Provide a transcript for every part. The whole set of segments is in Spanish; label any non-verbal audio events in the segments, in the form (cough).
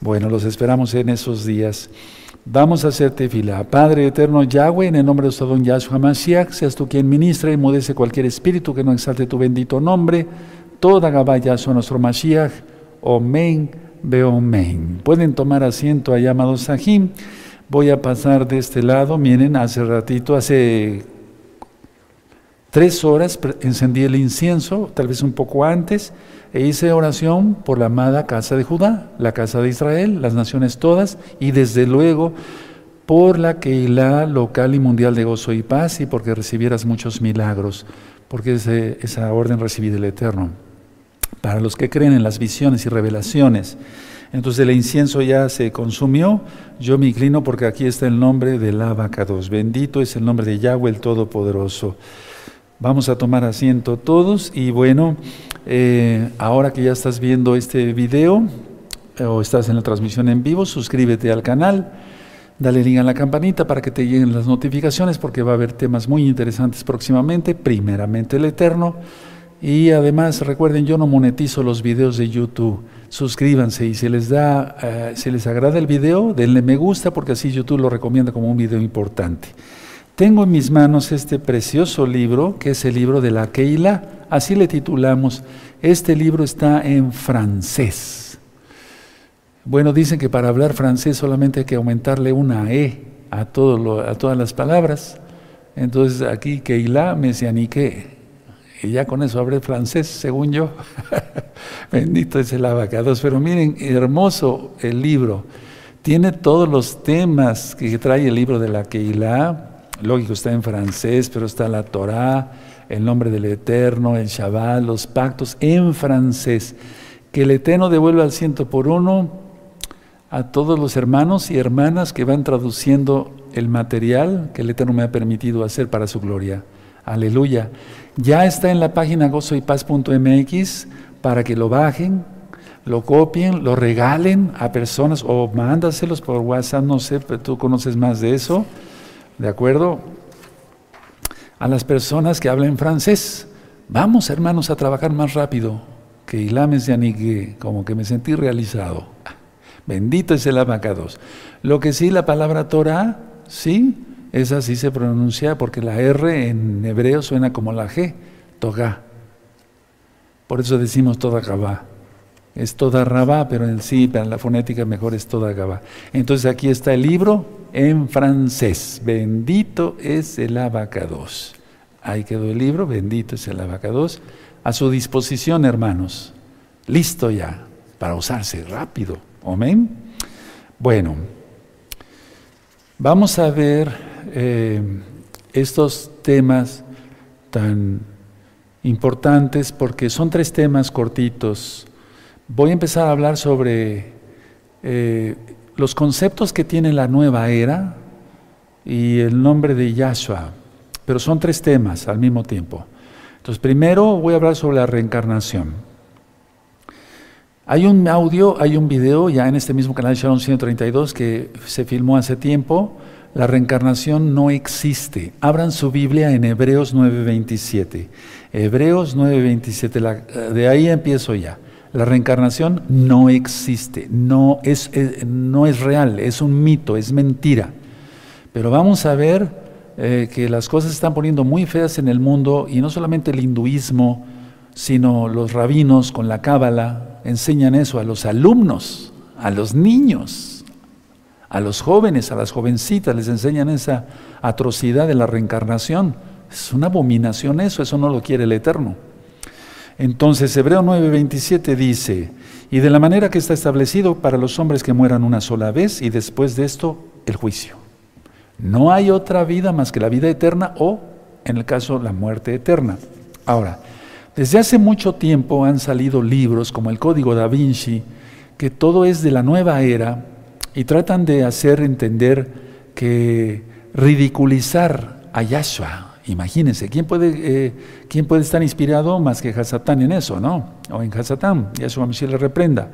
Bueno, los esperamos en esos días. Vamos a hacer tefila. Padre eterno Yahweh, en el nombre de nuestro don Yahshua Mashiach, seas tú quien ministra y mudece cualquier espíritu que no exalte tu bendito nombre. Toda Gabá Yahshua nuestro Mashiach. Omen, Beomen. Pueden tomar asiento allá, amados Sahim. Voy a pasar de este lado. Miren, hace ratito, hace tres horas encendí el incienso, tal vez un poco antes, e hice oración por la amada casa de Judá, la casa de Israel, las naciones todas, y desde luego por la Keilah local y mundial de gozo y paz, y porque recibieras muchos milagros, porque esa orden recibí del Eterno. Para los que creen en las visiones y revelaciones, entonces el incienso ya se consumió. Yo me inclino porque aquí está el nombre del abacados. Bendito es el nombre de Yahweh el Todopoderoso. Vamos a tomar asiento todos y bueno, eh, ahora que ya estás viendo este video eh, o estás en la transmisión en vivo, suscríbete al canal, dale link a la campanita para que te lleguen las notificaciones porque va a haber temas muy interesantes próximamente, primeramente el Eterno. Y además recuerden, yo no monetizo los videos de YouTube suscríbanse y si les da, eh, si les agrada el video, denle me gusta porque así YouTube lo recomienda como un video importante. Tengo en mis manos este precioso libro, que es el libro de la Keila, así le titulamos. Este libro está en francés. Bueno, dicen que para hablar francés solamente hay que aumentarle una E a, a todas las palabras. Entonces aquí Keila me anique y ya con eso hablé francés, según yo. (laughs) Bendito es el abacados. Pero miren, hermoso el libro. Tiene todos los temas que trae el libro de la Keilah. Lógico, está en francés, pero está la Torah, el nombre del Eterno, el Shabbat, los pactos en francés. Que el Eterno devuelva al ciento por uno a todos los hermanos y hermanas que van traduciendo el material que el Eterno me ha permitido hacer para su gloria. Aleluya. Ya está en la página gozoypaz.mx para que lo bajen, lo copien, lo regalen a personas o mándaselos por WhatsApp, no sé, pero tú conoces más de eso, ¿de acuerdo? A las personas que hablen francés. Vamos, hermanos, a trabajar más rápido. Que Ilames de Anigue, como que me sentí realizado. Bendito es el abacados. Lo que sí, la palabra Torah, sí, esa sí se pronuncia porque la R en hebreo suena como la G, toga. Por eso decimos toda gabá. Es toda rabá, pero en sí, para la fonética mejor es toda gabá. Entonces aquí está el libro en francés. Bendito es el abacados. Ahí quedó el libro, bendito es el abacados. A su disposición, hermanos. Listo ya, para usarse rápido. Amén. Bueno, vamos a ver eh, estos temas tan importantes porque son tres temas cortitos. Voy a empezar a hablar sobre eh, los conceptos que tiene la nueva era y el nombre de Yahshua, pero son tres temas al mismo tiempo. Entonces, primero voy a hablar sobre la reencarnación. Hay un audio, hay un video ya en este mismo canal Shalom 132 que se filmó hace tiempo la reencarnación no existe. Abran su Biblia en Hebreos 9:27. Hebreos 9:27, de ahí empiezo ya. La reencarnación no existe, no es, no es real, es un mito, es mentira. Pero vamos a ver eh, que las cosas se están poniendo muy feas en el mundo y no solamente el hinduismo, sino los rabinos con la cábala enseñan eso a los alumnos, a los niños a los jóvenes, a las jovencitas, les enseñan esa atrocidad de la reencarnación. Es una abominación eso, eso no lo quiere el Eterno. Entonces, Hebreo 9:27 dice, y de la manera que está establecido para los hombres que mueran una sola vez y después de esto el juicio. No hay otra vida más que la vida eterna o, en el caso, la muerte eterna. Ahora, desde hace mucho tiempo han salido libros como el Código da Vinci, que todo es de la nueva era, y tratan de hacer entender que ridiculizar a Yahshua, imagínense, ¿quién puede, eh, ¿quién puede estar inspirado más que Hasatán en eso, no? O en Hasatán, Yahshua Mashiach le reprenda.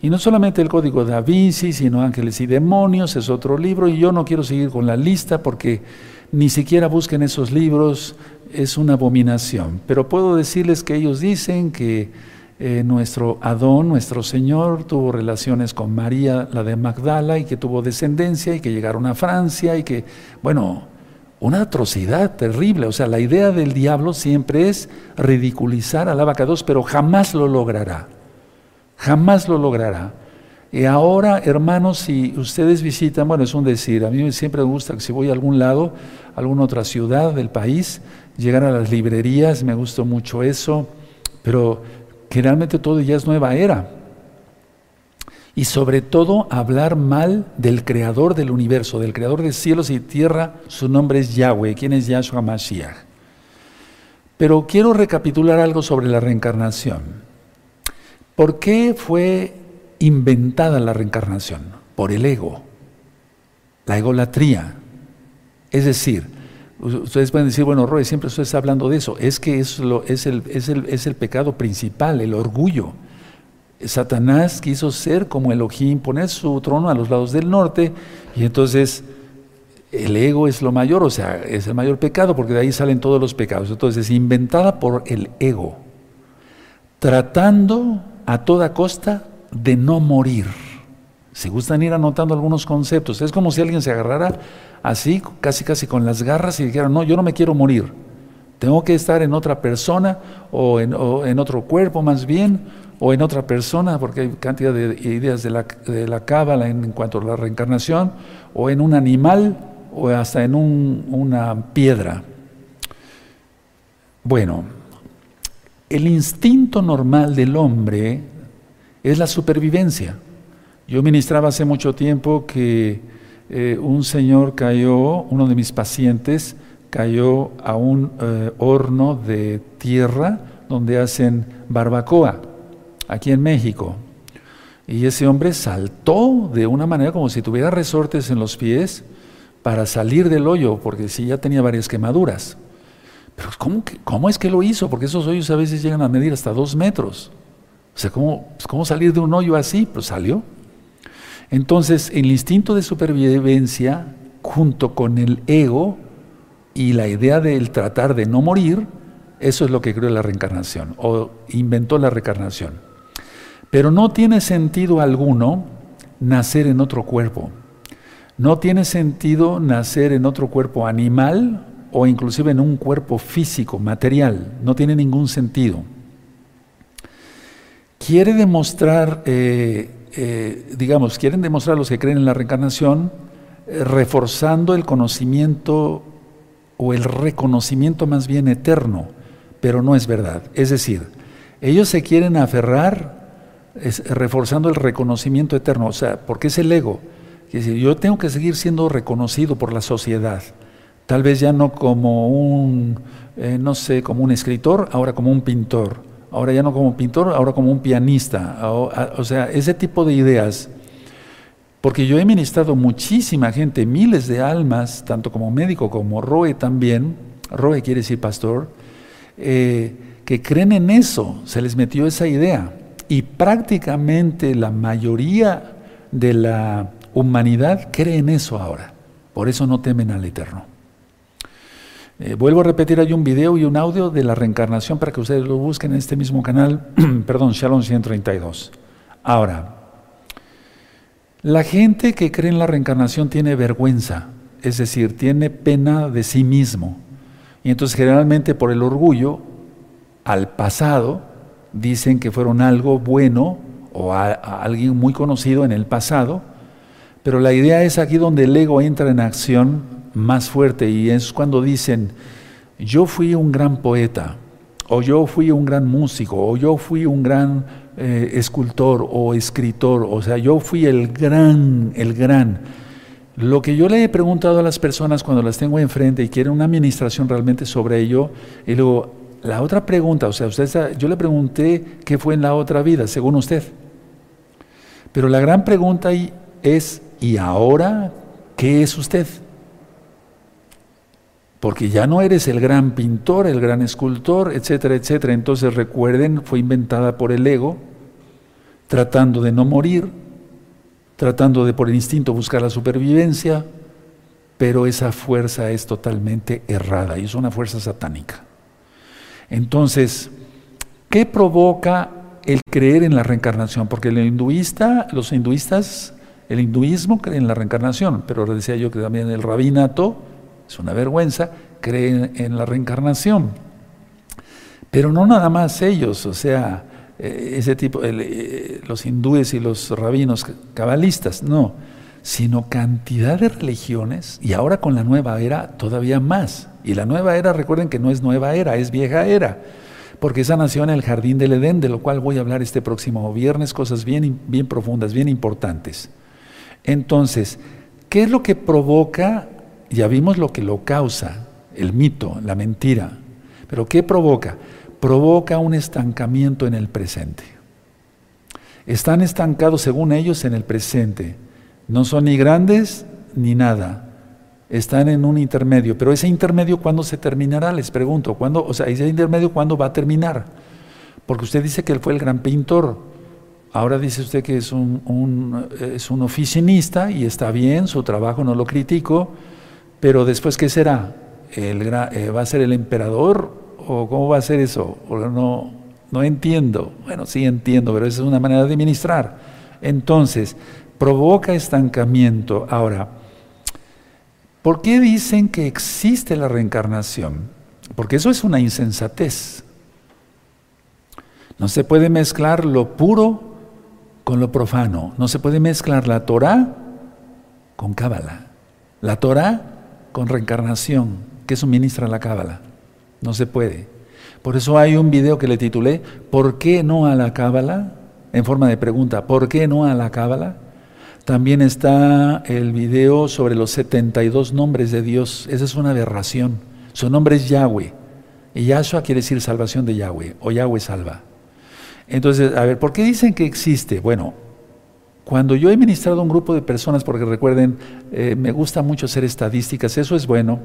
Y no solamente el código de Vinci, sino Ángeles y Demonios, es otro libro, y yo no quiero seguir con la lista porque ni siquiera busquen esos libros, es una abominación. Pero puedo decirles que ellos dicen que eh, nuestro Adón, nuestro Señor, tuvo relaciones con María, la de Magdala, y que tuvo descendencia, y que llegaron a Francia, y que, bueno, una atrocidad terrible. O sea, la idea del diablo siempre es ridiculizar al abacados, pero jamás lo logrará. Jamás lo logrará. Y ahora, hermanos, si ustedes visitan, bueno, es un decir, a mí siempre me gusta que si voy a algún lado, a alguna otra ciudad del país, llegar a las librerías, me gusta mucho eso, pero generalmente todo ya es nueva era. Y sobre todo hablar mal del creador del universo, del creador de cielos y tierra, su nombre es Yahweh, quien es Yahshua Mashiach. Pero quiero recapitular algo sobre la reencarnación. ¿Por qué fue inventada la reencarnación? Por el ego, la egolatría. Es decir, Ustedes pueden decir, bueno, Roy, siempre usted está hablando de eso. Es que es, el pecado principal, el orgullo. Satanás quiso ser como Elohim, poner su trono a los lados del norte, y entonces el ego es lo mayor, o sea, es el mayor pecado, porque de ahí salen todos los pecados. Entonces, inventada por el ego, tratando a toda costa de no morir. Se gustan ir anotando algunos conceptos. Es como si alguien se agarrara así, casi casi con las garras y dijeron, no, yo no me quiero morir, tengo que estar en otra persona o en, otro cuerpo más bien, o en otra persona, porque hay cantidad de ideas de la, de la cábala en, cuanto a la reencarnación, o en un animal, o hasta en una piedra. Bueno, el instinto normal del hombre es la supervivencia. Yo ministraba hace mucho tiempo que eh, un señor cayó, uno de mis pacientes, cayó a un eh, horno de tierra donde hacen barbacoa, aquí en México. Y ese hombre saltó de una manera como si tuviera resortes en los pies para salir del hoyo, porque sí ya tenía varias quemaduras. Pero ¿cómo, ¿cómo, es que lo hizo? Porque esos hoyos a veces llegan a medir hasta dos metros. O sea, ¿cómo, cómo salir de un hoyo así? Pues salió. Entonces, el instinto de supervivencia, junto con el ego y la idea del tratar de no morir, eso es lo que creó la reencarnación, o inventó la reencarnación. Pero no tiene sentido alguno nacer en otro cuerpo. No tiene sentido nacer en otro cuerpo animal o inclusive en un cuerpo físico, material. No tiene ningún sentido. Quiere demostrar eh, eh, digamos, quieren demostrar los que creen en la reencarnación, eh, reforzando el conocimiento o el reconocimiento más bien eterno, pero no es verdad. Es decir, ellos se quieren aferrar reforzando el reconocimiento eterno, o sea, porque es el ego. Es yo tengo que seguir siendo reconocido por la sociedad, tal vez ya no como un, eh, no sé, como un escritor, ahora como un pintor ahora ya no como pintor, ahora como un pianista. O, sea, ese tipo de ideas. Porque yo he ministrado muchísima gente, miles de almas, tanto como médico como Roe también, Roe quiere decir pastor, eh, que creen en eso, se les metió esa idea. Y prácticamente la mayoría de la humanidad cree en eso ahora. Por eso no temen al Eterno. Eh, vuelvo a repetir, hay un video y un audio de la reencarnación para que ustedes lo busquen en este mismo canal, (clears throat) perdón, Shalom 132. Ahora, la gente que cree en la reencarnación tiene vergüenza, es decir, tiene pena de sí mismo. Y entonces generalmente por el orgullo al pasado dicen que fueron algo bueno o a alguien muy conocido en el pasado, pero la idea es aquí donde el ego entra en acción más fuerte y es cuando dicen, yo fui un gran poeta, o yo fui un gran músico, o yo fui un gran eh, escultor o escritor, o sea, yo fui el gran, el gran. Lo que yo le he preguntado a las personas cuando las tengo enfrente y quieren una administración realmente sobre ello, y luego, la otra pregunta, o sea, usted yo le pregunté qué fue en la otra vida, según usted. Pero la gran pregunta ahí es, ¿y ahora qué es usted? porque ya no eres el gran pintor, el gran escultor, etcétera, etcétera. Entonces recuerden, fue inventada por el ego, tratando de no morir, tratando de por el instinto buscar la supervivencia, pero esa fuerza es totalmente errada y es una fuerza satánica. Entonces, ¿qué provoca el creer en la reencarnación, porque el hinduista, los hinduistas, el hinduismo cree en la reencarnación, pero decía yo que también el rabinato, es una vergüenza, cree en la reencarnación. Pero no nada más ellos, o sea, eh, ese tipo, eh, los hindúes y los rabinos cabalistas, no, sino cantidad de religiones y ahora con la nueva era todavía más. Y la nueva era, recuerden que no es nueva era, es vieja era, porque esa nació en el jardín del Edén, de lo cual voy a hablar este próximo viernes, cosas bien, bien profundas, bien importantes. Entonces, ¿qué es lo que provoca? Ya vimos lo que lo causa, el mito, la mentira, pero ¿qué provoca? provoca un estancamiento en el presente. Están estancados, según ellos, en el presente. No son ni grandes ni nada. Están en un intermedio. Pero ese intermedio, ¿cuándo se terminará? Les pregunto. ¿cuándo, o sea, ese intermedio, ¿cuándo va a terminar? Porque usted dice que él fue el gran pintor. Ahora dice usted que es un, es un oficinista y está bien, su trabajo no lo critico. Pero después, ¿qué será? El, eh, ¿Va a ser el emperador ¿O cómo va a ser eso? ¿O no, no entiendo. Bueno, sí entiendo, pero esa es una manera de ministrar. Entonces, provoca estancamiento. Ahora, ¿por qué dicen que existe la reencarnación? Porque eso es una insensatez. No se puede mezclar lo puro con lo profano. No se puede mezclar la Torah con Cábala. La Torah con reencarnación, que suministra la Cábala. No se puede. Por eso hay un video que le titulé ¿Por qué no a la cábala? En forma de pregunta, ¿por qué no a la cábala? También está el video sobre los 72 nombres de Dios. Esa es una aberración. Su nombre es Yahweh. Y Yahshua quiere decir salvación de Yahweh, o Yahweh salva. Entonces, a ver, ¿por qué dicen que existe? Bueno, cuando yo he ministrado a un grupo de personas, porque recuerden, eh, me gusta mucho hacer estadísticas, eso es bueno,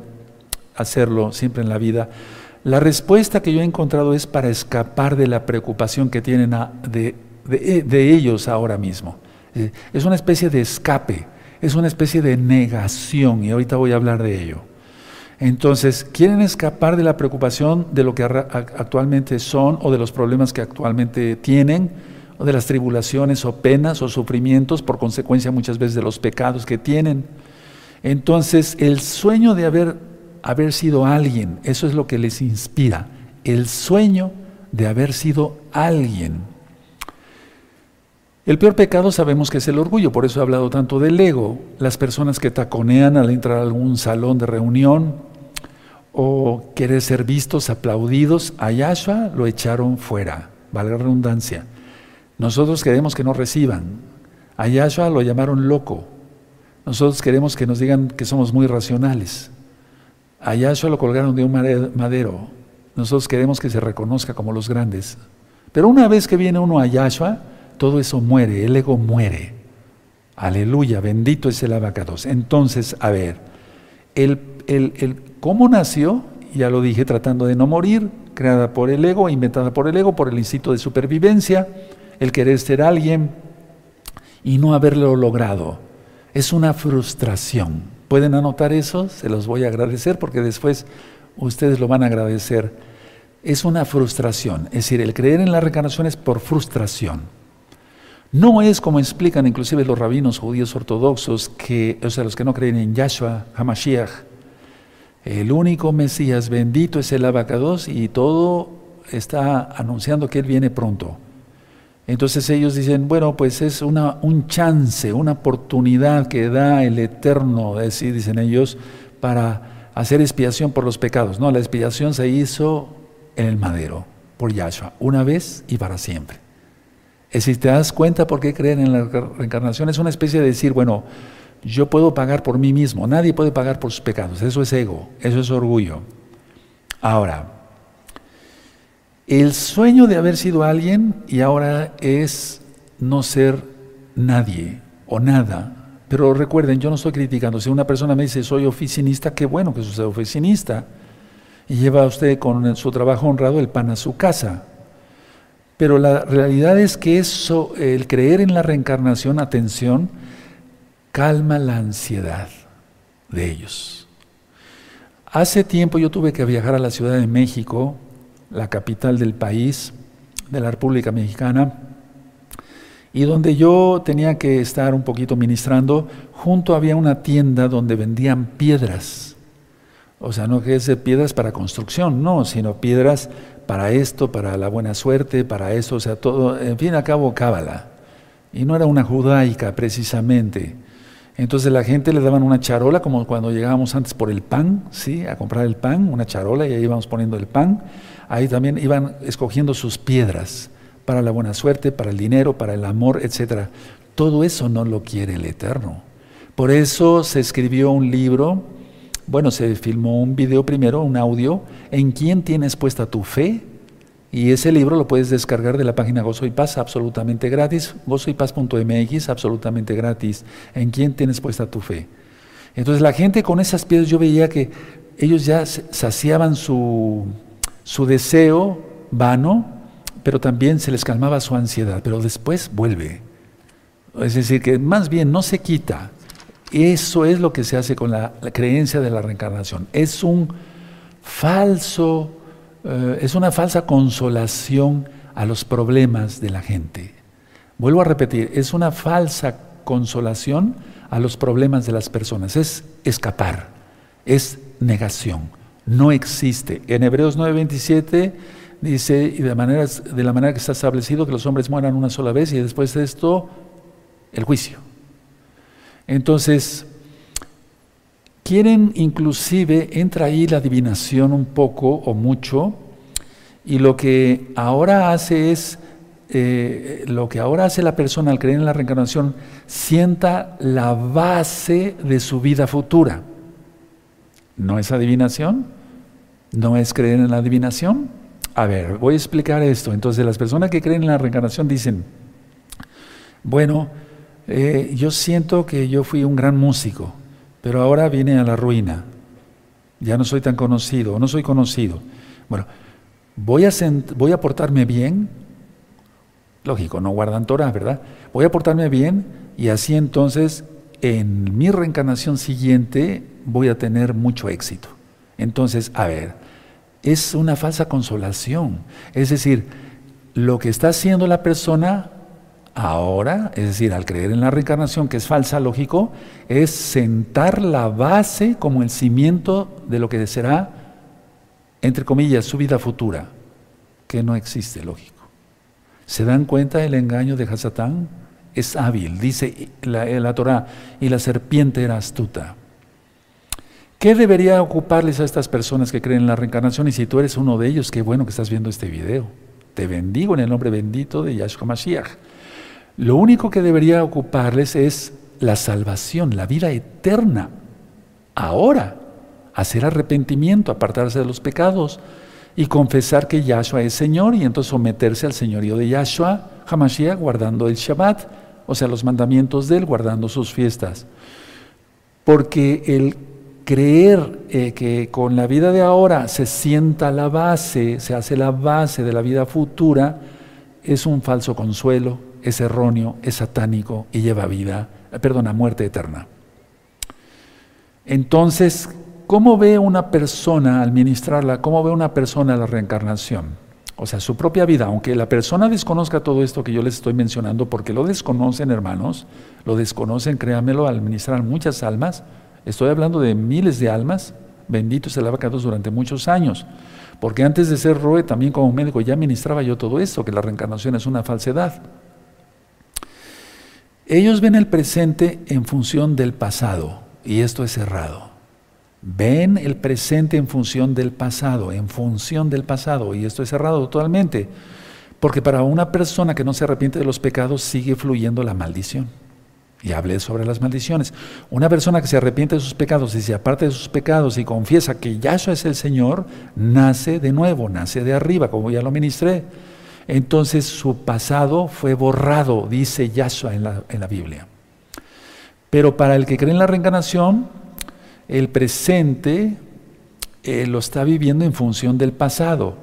hacerlo siempre en la vida. La respuesta que yo he encontrado es para escapar de la preocupación que tienen de, ellos ahora mismo. Eh, es una especie de escape, es una especie de negación y ahorita voy a hablar de ello. Entonces, quieren escapar de la preocupación de lo que actualmente son o de los problemas que actualmente tienen o de las tribulaciones o penas o sufrimientos por consecuencia muchas veces de los pecados que tienen. Entonces, el sueño de haber haber sido alguien, eso es lo que les inspira, el sueño de haber sido alguien. El peor pecado sabemos que es el orgullo, por eso he hablado tanto del ego, las personas que taconean al entrar a algún salón de reunión o querer ser vistos, aplaudidos, a lo echaron fuera, valga la redundancia. Nosotros queremos que nos reciban, a Yahshua lo llamaron loco, nosotros queremos que nos digan que somos muy racionales. Allá solo colgaron de un madero. Nosotros queremos que se reconozca como los grandes. Pero una vez que viene uno a Yahshua, todo eso muere, el ego muere. Aleluya, bendito es el abacados. Entonces, a ver, el, el, cómo nació, ya lo dije, tratando de no morir, creada por el ego, inventada por el ego, por el instinto de supervivencia, el querer ser alguien y no haberlo logrado. Es una frustración. ¿Pueden anotar eso? Se los voy a agradecer porque después ustedes lo van a agradecer. Es una frustración, es decir, el creer en la reencarnación es por frustración. No es como explican inclusive los rabinos judíos ortodoxos, que, o sea, los que no creen en Yahshua HaMashiach, el único Mesías bendito es el abacados y todo está anunciando que Él viene pronto. Entonces ellos dicen, bueno, pues es una, un chance, una oportunidad que da el Eterno, así dicen ellos, para hacer expiación por los pecados. No, la expiación se hizo en el madero, por Yahshua, una vez y para siempre. Es si te das cuenta por qué creen en la reencarnación, es una especie de decir, bueno, yo puedo pagar por mí mismo, nadie puede pagar por sus pecados, eso es ego, eso es orgullo. Ahora, el sueño de haber sido alguien y ahora es no ser nadie o nada. Pero recuerden, yo no estoy criticando. Si una persona me dice soy oficinista, qué bueno que sea oficinista. Y lleva usted con su trabajo honrado el pan a su casa. Pero la realidad es que eso, el creer en la reencarnación, atención, calma la ansiedad de ellos. Hace tiempo yo tuve que viajar a la Ciudad de México la capital del país, de la República Mexicana, y donde yo tenía que estar un poquito ministrando, junto había una tienda donde vendían piedras. O sea, no que es piedras para construcción, no, sino piedras para esto, para la buena suerte, para eso, o sea, todo, en fin, a cabo, cábala. Y no era una judaica precisamente. Entonces la gente le daban una charola, como cuando llegábamos antes por el pan, ¿sí? A comprar el pan, una charola, y ahí íbamos poniendo el pan. Ahí también iban escogiendo sus piedras para la buena suerte, para el dinero, para el amor, etc. Todo eso no lo quiere el Eterno. Por eso se escribió un libro, bueno, se filmó un video primero, un audio, ¿en quién tienes puesta tu fe? Y ese libro lo puedes descargar de la página Gozo y Paz absolutamente gratis, gozoypaz.mx absolutamente gratis. ¿En quién tienes puesta tu fe? Entonces la gente con esas piedras yo veía que ellos ya saciaban su, su deseo vano pero también se les calmaba su ansiedad, pero después vuelve. Es decir, que más bien no se quita. Eso es lo que se hace con la, creencia de la reencarnación. Es un falso, eh, es una falsa consolación a los problemas de la gente. Vuelvo a repetir, es una falsa consolación a los problemas de las personas. Es escapar, es negación. No existe. En Hebreos 9:27 dice, y de, de la manera que está establecido, que los hombres mueran una sola vez y después de esto, el juicio. Entonces, quieren inclusive, entra ahí la adivinación un poco o mucho, y lo que ahora hace es, eh, lo que ahora hace la persona al creer en la reencarnación, sienta la base de su vida futura. ¿No es adivinación? ¿No es creer en la adivinación? A ver, voy a explicar esto. Entonces, las personas que creen en la reencarnación dicen, bueno, eh, yo siento que yo fui un gran músico, pero ahora vine a la ruina. Ya no soy tan conocido, no soy conocido. Bueno, voy a, voy a portarme bien, lógico, no guardan Torah, ¿verdad? Voy a portarme bien y así entonces en mi reencarnación siguiente voy a tener mucho éxito. Entonces, a ver, es una falsa consolación. Es decir, lo que está haciendo la persona ahora, es decir, al creer en la reencarnación, que es falsa, lógico, es sentar la base como el cimiento de lo que será, entre comillas, su vida futura, que no existe, lógico. ¿Se dan cuenta del engaño de Hasatán? Es hábil, dice la, la Torah, y la serpiente era astuta. ¿Qué debería ocuparles a estas personas que creen en la reencarnación? Y si tú eres uno de ellos, qué bueno que estás viendo este video. Te bendigo en el nombre bendito de Yahshua Mashiach. Lo único que debería ocuparles es la salvación, la vida eterna. Ahora, hacer arrepentimiento, apartarse de los pecados y confesar que Yahshua es Señor y entonces someterse al señorío de Yahshua, Hamashiach, guardando el Shabbat, o sea, los mandamientos de él, guardando sus fiestas. Porque el creer eh, que con la vida de ahora se sienta la base, se hace la base de la vida futura, es un falso consuelo, es erróneo, es satánico y lleva vida, eh, perdona, muerte eterna. Entonces, ¿cómo ve una persona al ministrarla, cómo ve una persona la reencarnación? O sea, su propia vida, aunque la persona desconozca todo esto que yo les estoy mencionando, porque lo desconocen, hermanos, lo desconocen, créanmelo, al ministrar muchas almas, Estoy hablando de miles de almas, benditos el abacados durante muchos años. Porque antes de ser Roe, también como médico, ya ministraba yo todo esto, que la reencarnación es una falsedad. Ellos ven el presente en función del pasado, y esto es errado. Ven el presente en función del pasado, en función del pasado, y esto es errado totalmente. Porque para una persona que no se arrepiente de los pecados sigue fluyendo la maldición. Y hablé sobre las maldiciones. Una persona que se arrepiente de sus pecados y se aparte de sus pecados y confiesa que Yahshua es el Señor, nace de nuevo, nace de arriba, como ya lo ministré. Entonces su pasado fue borrado, dice Yahshua en la, en la Biblia. Pero para el que cree en la reencarnación, el presente eh, lo está viviendo en función del pasado.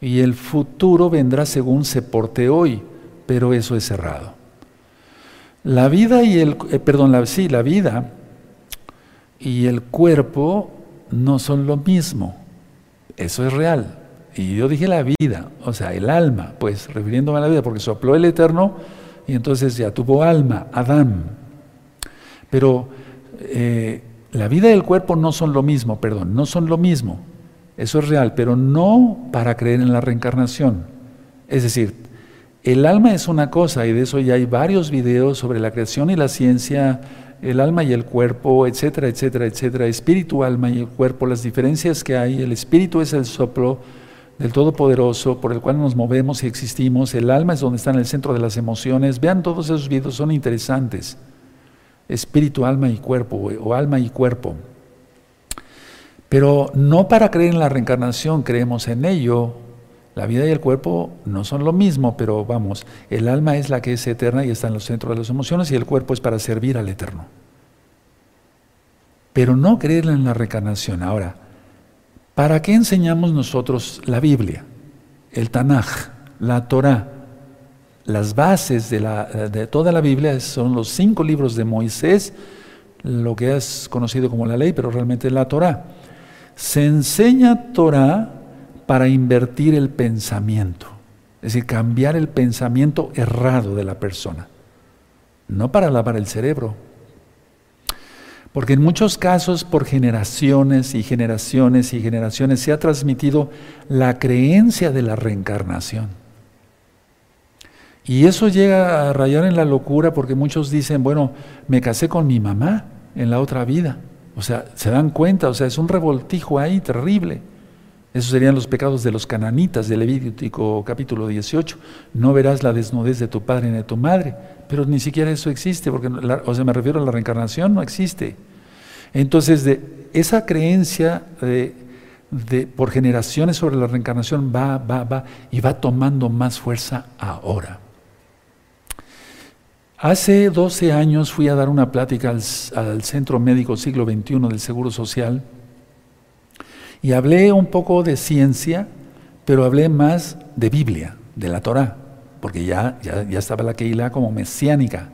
Y el futuro vendrá según se porte hoy, pero eso es cerrado. La vida y el, eh, perdón, sí, la vida y el cuerpo no son lo mismo. Eso es real. Y yo dije la vida, o sea, el alma, pues refiriéndome a la vida, porque sopló el Eterno y entonces ya tuvo alma, Adán. Pero eh, la vida y el cuerpo no son lo mismo, perdón, no son lo mismo. Eso es real, pero no para creer en la reencarnación. Es decir, el alma es una cosa, y de eso ya hay varios videos sobre la creación y la ciencia, el alma y el cuerpo, etcétera, etcétera, etcétera. Espíritu, alma y el cuerpo, las diferencias que hay. El espíritu es el soplo del Todopoderoso por el cual nos movemos y existimos. El alma es donde está en el centro de las emociones. Vean todos esos videos, son interesantes. Espíritu, alma y cuerpo, o alma y cuerpo. Pero no para creer en la reencarnación, creemos en ello, la vida y el cuerpo no son lo mismo, pero vamos, el alma es la que es eterna y está en los centros de las emociones y el cuerpo es para servir al eterno. Pero no creer en la reencarnación. Ahora, ¿para qué enseñamos nosotros la Biblia? El Tanaj, la Torah, las bases de, toda la Biblia son los cinco libros de Moisés, lo que es conocido como la ley, pero realmente es la Torah. Se enseña Torah para invertir el pensamiento, es decir, cambiar el pensamiento errado de la persona, no para lavar el cerebro. Porque en muchos casos, por generaciones y generaciones y generaciones, se ha transmitido la creencia de la reencarnación. Y eso llega a rayar en la locura porque muchos dicen, bueno, me casé con mi mamá en la otra vida. O sea, se dan cuenta, o sea, es un revoltijo ahí terrible. Esos serían los pecados de los cananitas de Levítico capítulo 18. No verás la desnudez de tu padre ni de tu madre. Pero ni siquiera eso existe, porque, o sea, me refiero a la reencarnación, no existe. Entonces, esa creencia de, por generaciones sobre la reencarnación va, va, va y va tomando más fuerza ahora. Hace 12 años fui a dar una plática al Centro Médico Siglo XXI del Seguro Social y hablé un poco de ciencia, pero hablé más de Biblia, de la Torah, porque ya, ya, estaba la Keilah como mesiánica,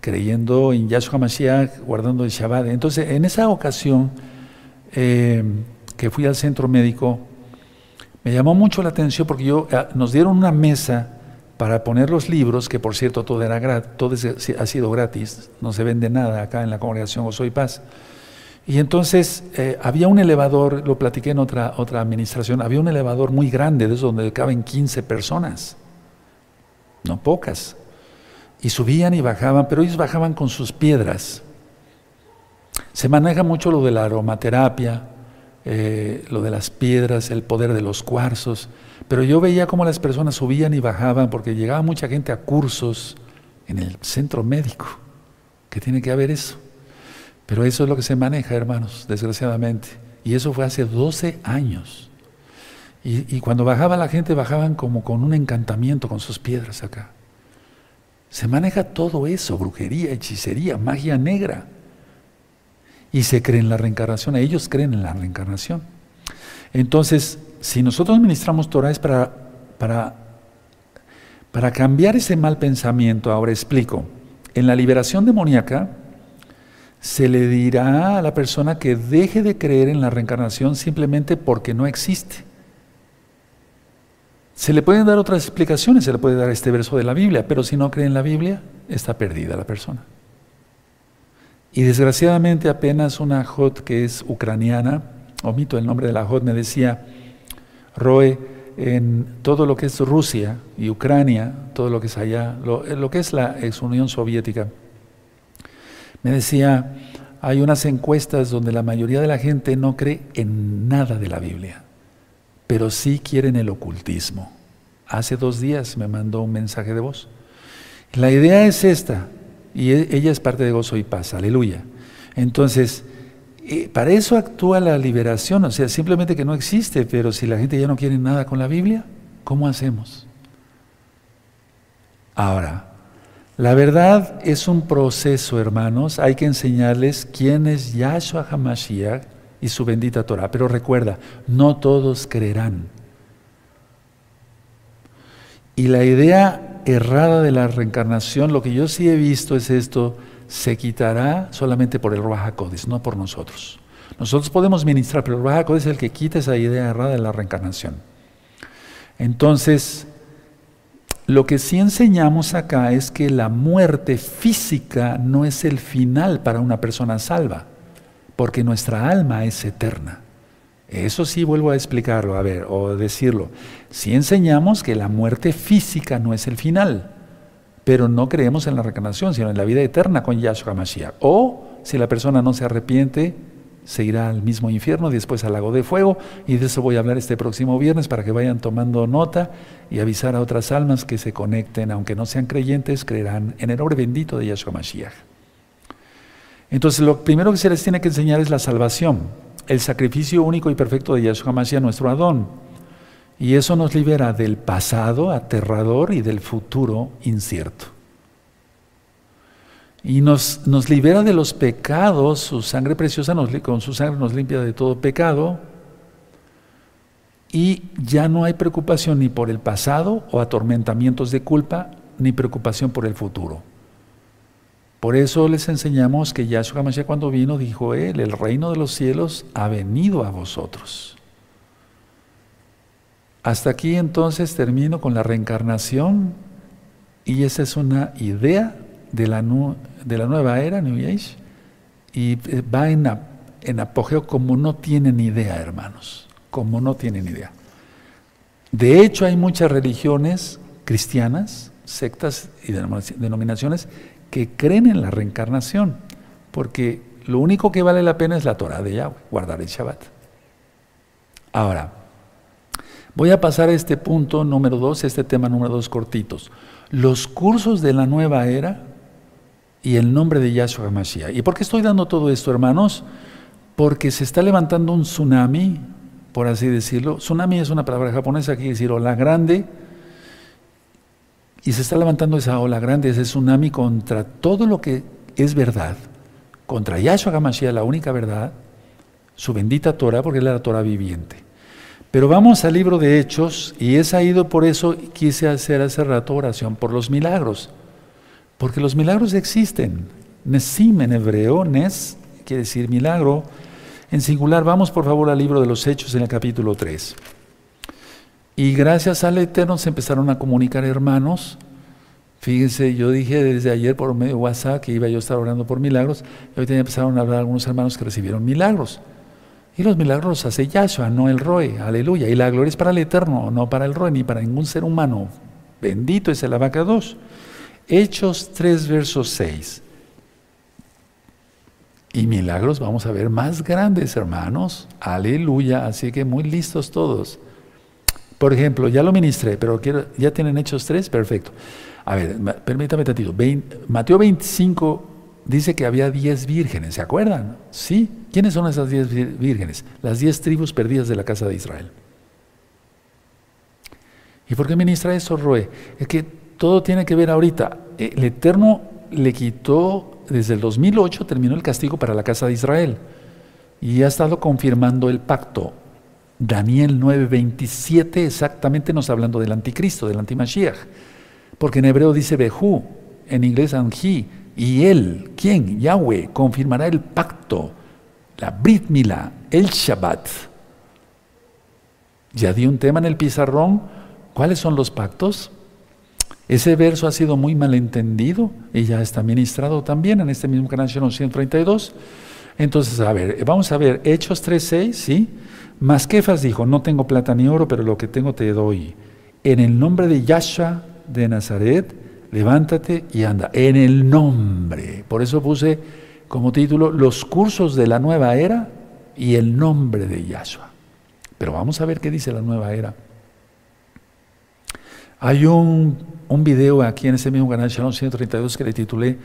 creyendo en Yahshua Mashiach, guardando el Shabbat. Entonces, en esa ocasión eh, que fui al centro médico, me llamó mucho la atención porque yo, eh, nos dieron una mesa para poner los libros, que por cierto todo, era todo ha sido gratis, no se vende nada acá en la congregación Osoy Paz. Y entonces eh, había un elevador, lo platiqué en otra, otra administración, había un elevador muy grande, de donde caben 15 personas, no pocas. Y subían y bajaban, pero ellos bajaban con sus piedras. Se maneja mucho lo de la aromaterapia, eh, lo de las piedras, el poder de los cuarzos, pero yo veía cómo las personas subían y bajaban porque llegaba mucha gente a cursos en el centro médico, que tiene que haber eso. Pero eso es lo que se maneja, hermanos, desgraciadamente. Y eso fue hace 12 años. Y, cuando bajaba la gente, bajaban como con un encantamiento, con sus piedras acá. Se maneja todo eso, brujería, hechicería, magia negra. Y se cree en la reencarnación, ellos creen en la reencarnación. Entonces, si nosotros ministramos Torah es para, para, para cambiar ese mal pensamiento. Ahora explico. En la liberación demoníaca, se le dirá a la persona que deje de creer en la reencarnación simplemente porque no existe. Se le pueden dar otras explicaciones, se le puede dar este verso de la Biblia, pero si no cree en la Biblia, está perdida la persona. Y desgraciadamente apenas una Jot que es ucraniana, omito el nombre de la Jot, me decía, Roe, en todo lo que es Rusia y Ucrania, todo lo que es allá, lo, lo que es la ex Unión Soviética, me decía, hay unas encuestas donde la mayoría de la gente no cree en nada de la Biblia, pero sí quieren el ocultismo. Hace dos días me mandó un mensaje de voz. La idea es esta, y e, ella es parte de gozo y paz, aleluya. Entonces, eh, para eso actúa la liberación, o sea, simplemente que no existe, pero si la gente ya no quiere nada con la Biblia, ¿cómo hacemos? Ahora, la verdad es un proceso, hermanos. Hay que enseñarles quién es Yahshua HaMashiach y su bendita Torah. Pero recuerda, no todos creerán. Y la idea errada de la reencarnación, lo que yo sí he visto es esto, se quitará solamente por el Ruach no por nosotros. Nosotros podemos ministrar, pero el Ruach es el que quita esa idea errada de la reencarnación. Entonces, lo que sí enseñamos acá es que la muerte física no es el final para una persona salva, porque nuestra alma es eterna. Eso sí vuelvo a explicarlo, a ver, o decirlo. Sí enseñamos que la muerte física no es el final, pero no creemos en la reencarnación, sino en la vida eterna con Yahshua Mashiach. O si la persona no se arrepiente, se irá al mismo infierno, después al lago de fuego, y de eso voy a hablar este próximo viernes para que vayan tomando nota y avisar a otras almas que se conecten, aunque no sean creyentes, creerán en el nombre bendito de Yahshua Mashiach. Entonces, lo primero que se les tiene que enseñar es la salvación, el sacrificio único y perfecto de Yahshua Mashiach, nuestro Adón. Y eso nos libera del pasado aterrador y del futuro incierto y nos, libera de los pecados, su sangre preciosa nos, con su sangre nos limpia de todo pecado y ya no hay preocupación ni por el pasado o atormentamientos de culpa, ni preocupación por el futuro. Por eso les enseñamos que Yahshua Mashiach cuando vino dijo él, el reino de los cielos ha venido a vosotros. Hasta aquí entonces termino con la reencarnación y esa es una idea de la, de la nueva era, New Age, y eh, va en, apogeo como no tienen idea, hermanos, como no tienen idea. De hecho, hay muchas religiones cristianas, sectas y denominaciones que creen en la reencarnación, porque lo único que vale la pena es la Torah de Yahweh, guardar el Shabbat. Ahora, voy a pasar a este punto número dos, este tema número dos cortitos. Los cursos de la nueva era y el nombre de Yahshua Mashiach. ¿Y por qué estoy dando todo esto, hermanos? Porque se está levantando un tsunami, por así decirlo. Tsunami es una palabra japonesa que quiere decir ola grande. Y se está levantando esa ola grande, ese tsunami contra todo lo que es verdad. Contra Yahshua Mashiach, la única verdad, su bendita Torah, porque es la Torah viviente. Pero vamos al libro de Hechos, y es ahí por eso quise hacer hace rato oración por los milagros. Porque los milagros existen. Nesim en hebreo, Nes quiere decir milagro. En singular, vamos por favor al libro de los Hechos en el capítulo 3. Y gracias al Eterno se empezaron a comunicar hermanos. Fíjense, yo dije desde ayer por medio de WhatsApp que iba yo a estar orando por milagros. Y hoy empezaron a hablar algunos hermanos que recibieron milagros. Y los milagros los hace Yahshua, no el Roe. Aleluya. Y la gloria es para el Eterno, no para el Roe ni para ningún ser humano. Bendito es el abacados. Hechos 3, versos 6. Y milagros vamos a ver más grandes, hermanos. Aleluya. Así que muy listos todos. Por ejemplo, ya lo ministré, pero quiero, ¿ya tienen Hechos 3? Perfecto. A ver, permítame tantito. Mateo 25 dice que había 10 vírgenes, ¿se acuerdan? Sí. ¿Quiénes son esas 10 vírgenes? Las 10 tribus perdidas de la casa de Israel. ¿Y por qué ministra eso, Roe? Es que todo tiene que ver ahorita. El Eterno le quitó, desde el 2008 terminó el castigo para la casa de Israel y ha estado confirmando el pacto. Daniel 9:27 exactamente nos hablando del anticristo, del antimashiach. Porque en hebreo dice Behu, en inglés Anji, y él, ¿quién? Yahweh, confirmará el pacto, la Brit Mila, el Shabbat. Ya di un tema en el pizarrón. ¿Cuáles son los pactos? Ese verso ha sido muy malentendido y ya está ministrado también en este mismo canal 132. Entonces, a ver, vamos a ver, Hechos 3.6, ¿sí? Masquefas dijo, no tengo plata ni oro, pero lo que tengo te doy. En el nombre de Yahshua de Nazaret, levántate y anda. En el nombre. Por eso puse como título los cursos de la nueva era y el nombre de Yahshua. Pero vamos a ver qué dice la nueva era. Hay un, un video aquí en ese mismo canal, Shalom 132, que le titulé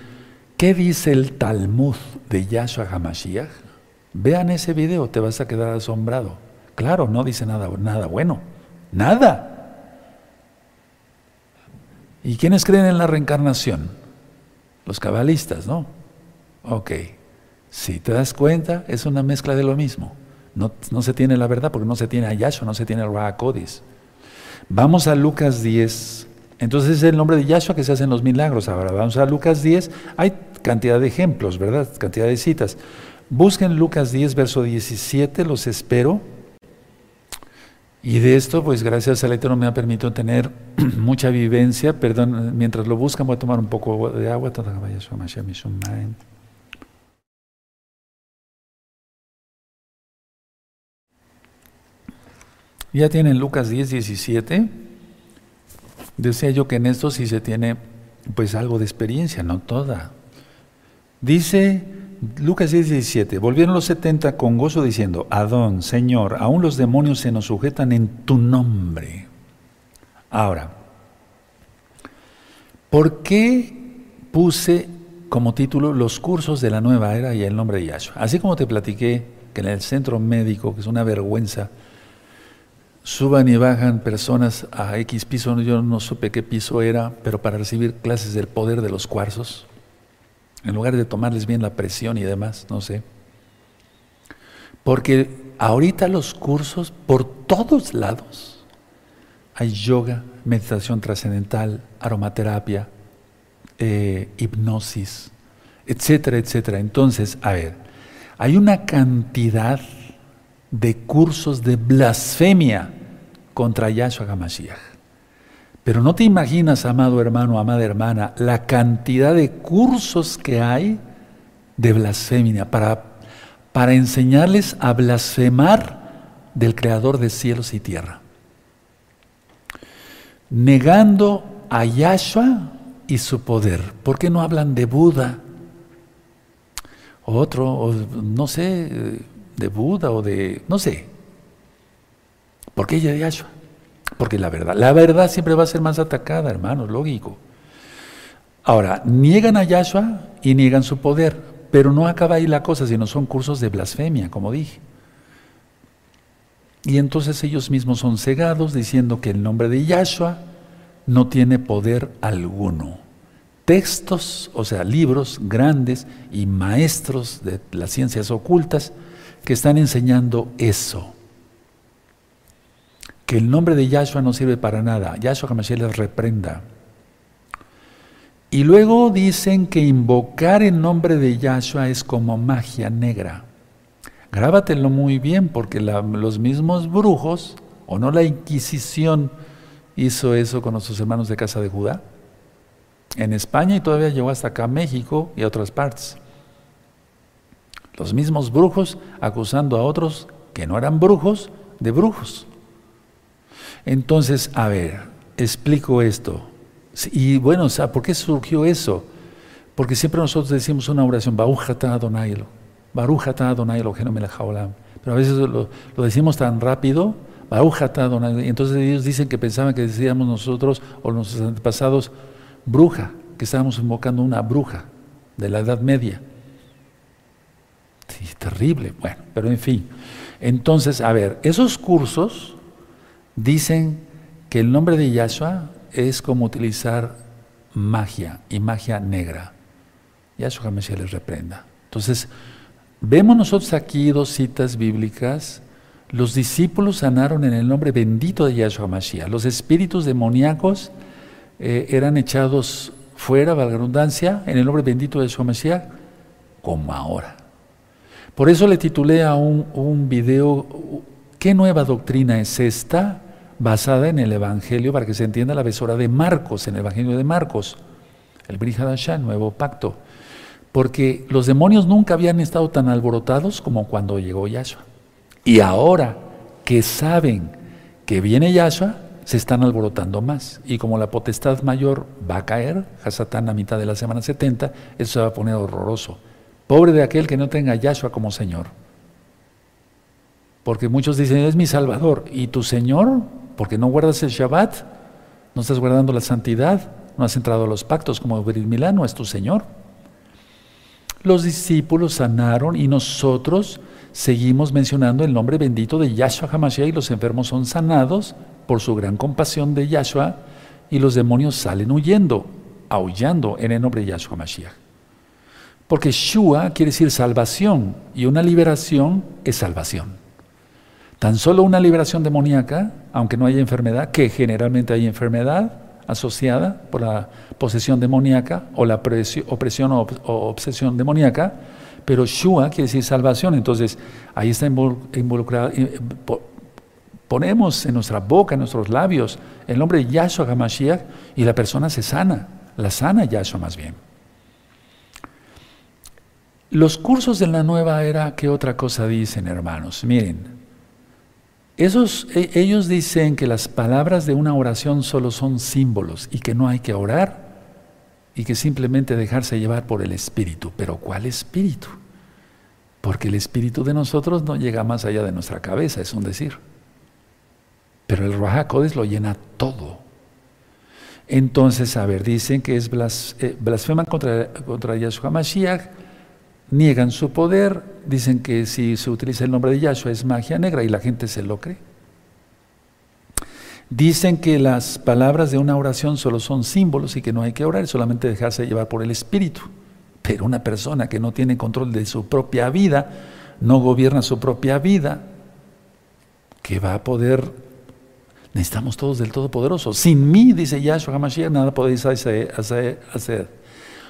¿Qué dice el Talmud de Yahshua HaMashiach? Vean ese video, te vas a quedar asombrado. Claro, no dice nada, nada bueno. Nada. ¿Y quiénes creen en la reencarnación? Los cabalistas, ¿no? Ok. Si te das cuenta, es una mezcla de lo mismo. No, no se tiene la verdad porque no se tiene a Yahshua, no se tiene a Rahakodis. Vamos a Lucas 10. Entonces es el nombre de Yahshua que se hacen los milagros. Ahora vamos a Lucas 10. Hay cantidad de ejemplos, ¿verdad? Cantidad de citas. Busquen Lucas 10, verso 17, los espero. Y de esto, pues gracias al Eterno me ha permitido tener (clears throat) mucha vivencia. Perdón, mientras lo buscan voy a tomar un poco de agua. Ya tienen Lucas 10, 17. Decía yo que en esto sí se tiene pues algo de experiencia, no toda. Dice Lucas 10, 17, volvieron los 70 con gozo diciendo, Adón, Señor, aún los demonios se nos sujetan en tu nombre. Ahora, ¿por qué puse como título los cursos de la nueva era y el nombre de Yahshua? Así como te platiqué que en el centro médico, que es una vergüenza, suban y bajan personas a X piso, yo no supe qué piso era, pero para recibir clases del poder de los cuarzos en lugar de tomarles bien la presión y demás, no sé. Porque ahorita los cursos por todos lados hay yoga, meditación trascendental, aromaterapia, eh, hipnosis, etcétera, etcétera. Entonces, a ver, hay una cantidad de cursos de blasfemia contra Yahshua HaMashiach. Pero no te imaginas, amado hermano, amada hermana, la cantidad de cursos que hay de blasfemia para, para enseñarles a blasfemar del Creador de cielos y tierra. Negando a Yahshua y su poder. ¿Por qué no hablan de Buda? Otro, no sé, de Buda o de, no sé. ¿Por qué ella de Yahshua? Porque la verdad, la verdad siempre va a ser más atacada, hermanos, lógico. Ahora, niegan a Yahshua y niegan su poder, pero no acaba ahí la cosa, sino son cursos de blasfemia, como dije. Y entonces ellos mismos son cegados diciendo que el nombre de Yahshua no tiene poder alguno. Textos, o sea, libros grandes y maestros de las ciencias ocultas que están enseñando eso que el nombre de Yahshua no sirve para nada. Yahshua Hamashiach les reprenda. Y luego dicen que invocar el nombre de Yahshua es como magia negra. Grábatelo muy bien porque los mismos brujos, o no la Inquisición hizo eso con nuestros hermanos de Casa de Judá, en España y todavía llegó hasta acá México y a otras partes. Los mismos brujos acusando a otros que no eran brujos de brujos. Entonces, a ver, explico esto. Y bueno, ¿por qué surgió eso? Porque siempre nosotros decimos una oración, Barujata Adonai, Barujata Adonai Pero a veces lo, decimos tan rápido, Barujata Adonai. Y entonces ellos dicen que pensaban que decíamos nosotros o nuestros antepasados bruja, que estábamos invocando una bruja de la Edad Media. Sí, terrible. Bueno, pero en fin. Entonces, a ver, esos cursos Dicen que el nombre de Yahshua es como utilizar magia y magia negra. Yahshua jamás les reprenda. Entonces, vemos nosotros aquí dos citas bíblicas. Los discípulos sanaron en el nombre bendito de Yahshua Mashiach. Los espíritus demoníacos eh, eran echados fuera, valga redundancia, en el nombre bendito de Yahshua Mashiach, como ahora. Por eso le titulé a un video, ¿qué nueva doctrina es esta? Basada en el Evangelio, para que se entienda la besora de Marcos, en el Evangelio de Marcos, el Brihadashah, el nuevo pacto. Porque los demonios nunca habían estado tan alborotados como cuando llegó Yahshua. Y ahora que saben que viene Yahshua, se están alborotando más. Y como la potestad mayor va a caer, Hasatán a mitad de la semana 70, eso se va a poner horroroso. Pobre de aquel que no tenga Yahshua como Señor. Porque muchos dicen, es mi Salvador. ¿Y tu Señor? porque no guardas el Shabbat, no estás guardando la santidad, no has entrado a los pactos como Brit Milán, es tu Señor. Los discípulos sanaron y nosotros seguimos mencionando el nombre bendito de Yahshua HaMashiach y los enfermos son sanados por su gran compasión de Yahshua y los demonios salen huyendo, aullando en el nombre de Yahshua HaMashiach. Porque Shua quiere decir salvación y una liberación es salvación. Tan solo una liberación demoníaca, aunque no haya enfermedad, que generalmente hay enfermedad asociada por la posesión demoníaca o la opresión o obsesión demoníaca, pero Shua quiere decir salvación, entonces ahí está involucrado, eh, ponemos en nuestra boca, en nuestros labios, el nombre de Yahshua HaMashiach y la persona se sana, la sana Yahshua más bien. Los cursos de la nueva era, ¿qué otra cosa dicen, hermanos? Miren, esos, e, ellos dicen que las palabras de una oración solo son símbolos y que no hay que orar y que simplemente dejarse llevar por el Espíritu. Pero ¿cuál Espíritu? Porque el Espíritu de nosotros no llega más allá de nuestra cabeza, es un decir. Pero el Rahakodes lo llena todo. Entonces, a ver, dicen que es eh, blasfeman contra, contra Yahshua Mashiach, niegan su poder, dicen que si se utiliza el nombre de Yahshua es magia negra y la gente se lo cree. Dicen que las palabras de una oración solo son símbolos y que no hay que orar, solamente dejarse llevar por el Espíritu. Pero una persona que no tiene control de su propia vida, no gobierna su propia vida, que va a poder Necesitamos todos del Todopoderoso. Sin mí, dice Yahshua HaMashiach, nada podéis hacer.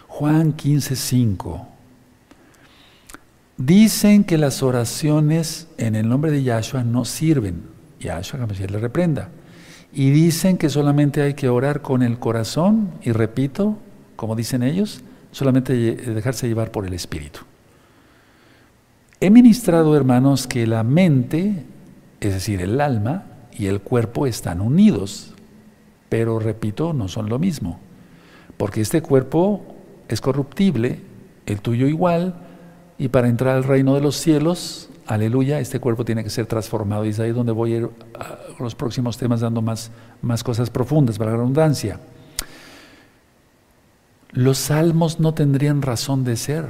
Juan 15, 5. Dicen que las oraciones en el nombre de Yahshua no sirven. Yahshua HaMashiach le reprenda. Y dicen que solamente hay que orar con el corazón, y repito, como dicen ellos, solamente dejarse llevar por el Espíritu. He ministrado, hermanos, que la mente, es decir, el alma, y el cuerpo están unidos, pero repito, no son lo mismo, porque este cuerpo es corruptible, el tuyo igual, y para entrar al reino de los cielos, aleluya, este cuerpo tiene que ser transformado, y es ahí donde voy a ir a los próximos temas dando más, más cosas profundas, para la redundancia. Los salmos no tendrían razón de ser,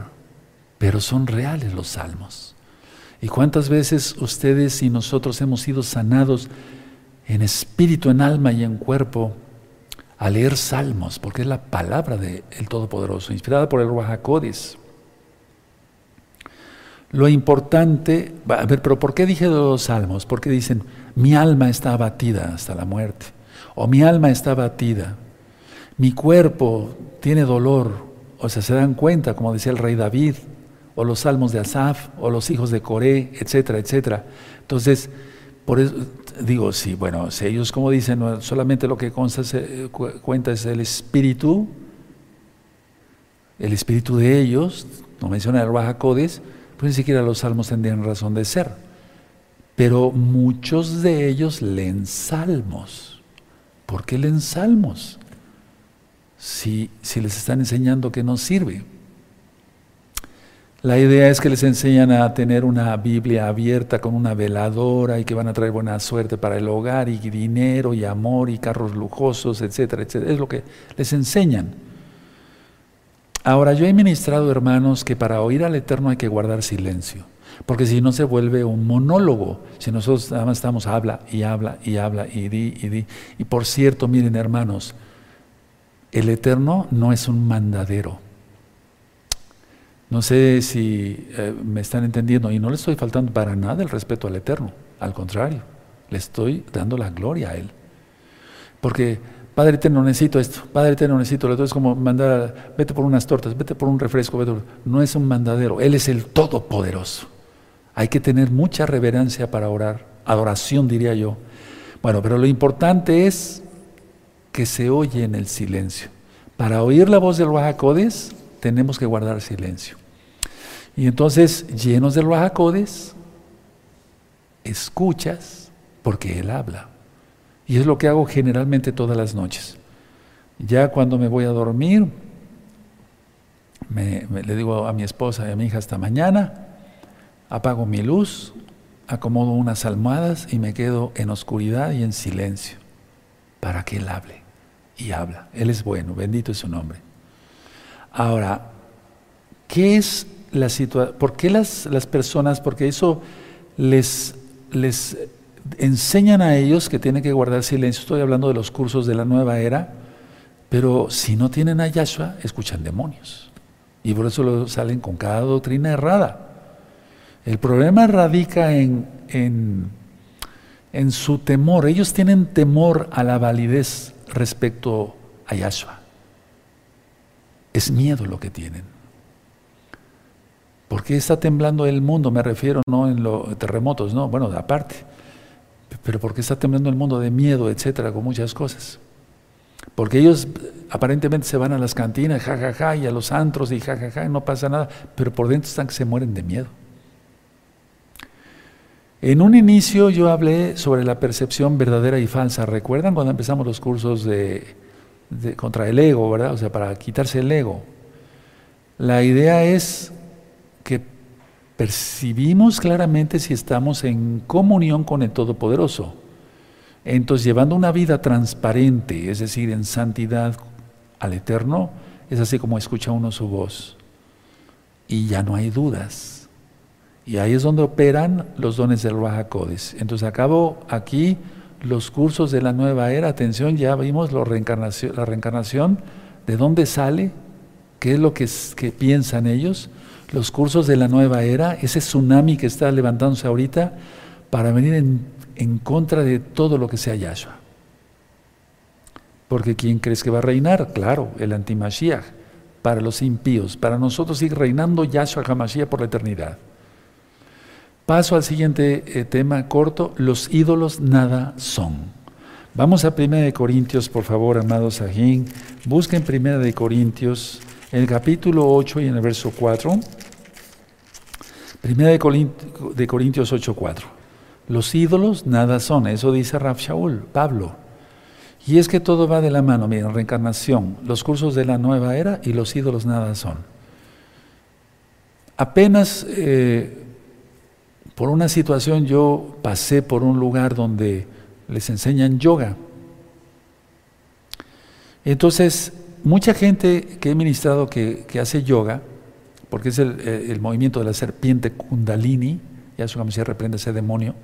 pero son reales los salmos. ¿Y cuántas veces ustedes y nosotros hemos sido sanados en espíritu, en alma y en cuerpo a leer salmos, porque es la palabra del Todopoderoso, inspirada por el Ruajacodes. Lo importante, a ver, pero ¿por qué dije los salmos? Porque dicen, mi alma está abatida hasta la muerte, o mi alma está abatida, mi cuerpo tiene dolor, o sea, se dan cuenta, como decía el rey David, o los salmos de Asaf, o los hijos de Coré, etcétera, etcétera. Entonces, por eso, digo, sí, bueno, si ellos como dicen, solamente lo que consta cuenta es el espíritu, el espíritu de ellos, no menciona el Baja Codes, pues ni siquiera los salmos tendrían razón de ser. Pero muchos de ellos leen salmos. ¿Por qué leen salmos? Si, si les están enseñando que no sirve. La idea es que les enseñan a tener una Biblia abierta con una veladora y que van a traer buena suerte para el hogar y dinero y amor y carros lujosos, etcétera, etcétera. Es lo que les enseñan. Ahora, yo he ministrado, hermanos, que para oír al Eterno hay que guardar silencio, porque si no se vuelve un monólogo, si nosotros nada más estamos habla y habla y habla y di y di. Y por cierto, miren, hermanos, el Eterno no es un mandadero. No sé si eh, me están entendiendo y no le estoy faltando para nada el respeto al Eterno, al contrario, le estoy dando la gloria a Él. Porque, Padre Eterno, necesito esto, Padre Eterno, necesito esto, es como mandar, vete por unas tortas, vete por un refresco, no es un mandadero, Él es el Todopoderoso. Hay que tener mucha reverencia para orar, adoración diría yo. Bueno, pero lo importante es que se oye en el silencio. Para oír la voz del Bajacodes, tenemos que guardar silencio. Y entonces, llenos de Ruajacodes, escuchas porque Él habla. Y es lo que hago generalmente todas las noches. Ya cuando me voy a dormir, me, le digo a mi esposa y a mi hija hasta mañana, apago mi luz, acomodo unas almohadas y me quedo en oscuridad y en silencio para que Él hable. Y habla. Él es bueno, bendito es su nombre. Ahora, ¿qué es la situación? ¿Por qué las, las, personas, porque eso les, les enseñan a ellos que tienen que guardar silencio? Estoy hablando de los cursos de la nueva era, pero si no tienen a Yahshua, escuchan demonios. Y por eso salen con cada doctrina errada. El problema radica en, en, en su temor. Ellos tienen temor a la validez respecto a Yahshua. Es miedo lo que tienen. ¿Por qué está temblando el mundo? Me refiero no en los terremotos, no, bueno, aparte. Pero ¿por qué está temblando el mundo de miedo, etcétera, con muchas cosas? Porque ellos aparentemente se van a las cantinas, jajaja, ja, ja, y a los antros y jajaja, ja, ja, no pasa nada, pero por dentro están que se mueren de miedo. En un inicio yo hablé sobre la percepción verdadera y falsa. ¿Recuerdan cuando empezamos los cursos de, contra el ego, verdad? O sea, para quitarse el ego. La idea es que percibimos claramente si estamos en comunión con el Todopoderoso. Entonces, llevando una vida transparente, es decir, en santidad al Eterno, es así como escucha uno su voz. Y ya no hay dudas. Y ahí es donde operan los dones del Raja Entonces, acabo aquí los cursos de la nueva era. Atención, ya vimos la reencarnación, la reencarnación de dónde sale, qué es lo que piensan ellos. Los cursos de la nueva era, ese tsunami que está levantándose ahorita para venir en en contra de todo lo que sea Yahshua. Porque ¿quién crees que va a reinar? Claro, el antimashiach, para los impíos. Para nosotros sigue reinando Yahshua HaMashiach por la eternidad. Paso al siguiente eh, tema corto, los ídolos nada son. Vamos a 1 de Corintios, por favor, amados Sajín. Busquen 1 de Corintios, en el capítulo 8 y en el verso 4. 1 de Corintios 8, 4. Los ídolos nada son, eso dice Raf Shaul, Pablo. Y es que todo va de la mano, miren, reencarnación, los cursos de la nueva era y los ídolos nada son. Apenas eh, por una situación yo pasé por un lugar donde les enseñan yoga. Entonces, mucha gente que he ministrado que, hace yoga, porque es el, movimiento de la serpiente kundalini, ya su se reprende ese demonio,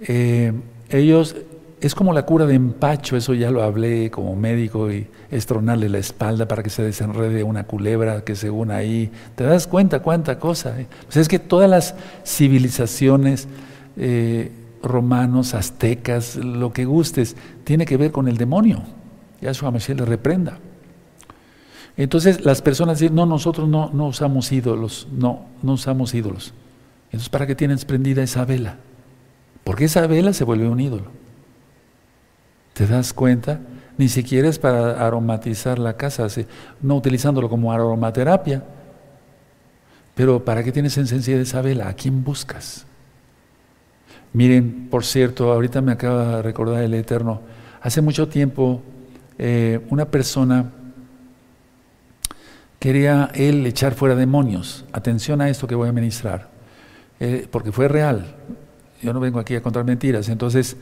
eh, ellos, es como la cura de empacho, eso ya lo hablé como médico, y estronarle la espalda para que se desenrede una culebra que según ahí, te das cuenta cuánta cosa. Eh? Pues es que todas las civilizaciones, eh, romanos, aztecas, lo que gustes, tiene que ver con el demonio. Ya su le reprenda. Entonces las personas dicen, no, nosotros no, no usamos ídolos, no, no usamos ídolos. Entonces, ¿para qué tienes prendida esa vela? Porque esa vela se vuelve un ídolo. ¿Te das cuenta? Ni siquiera es para aromatizar la casa, no utilizándolo como aromaterapia. Pero ¿para qué tienes en de esa vela? ¿A quién buscas? Miren, por cierto, ahorita me acaba de recordar el Eterno. Hace mucho tiempo eh, una persona quería él echar fuera demonios. Atención a esto que voy a ministrar, eh, porque fue real yo no vengo aquí a contar mentiras. Entonces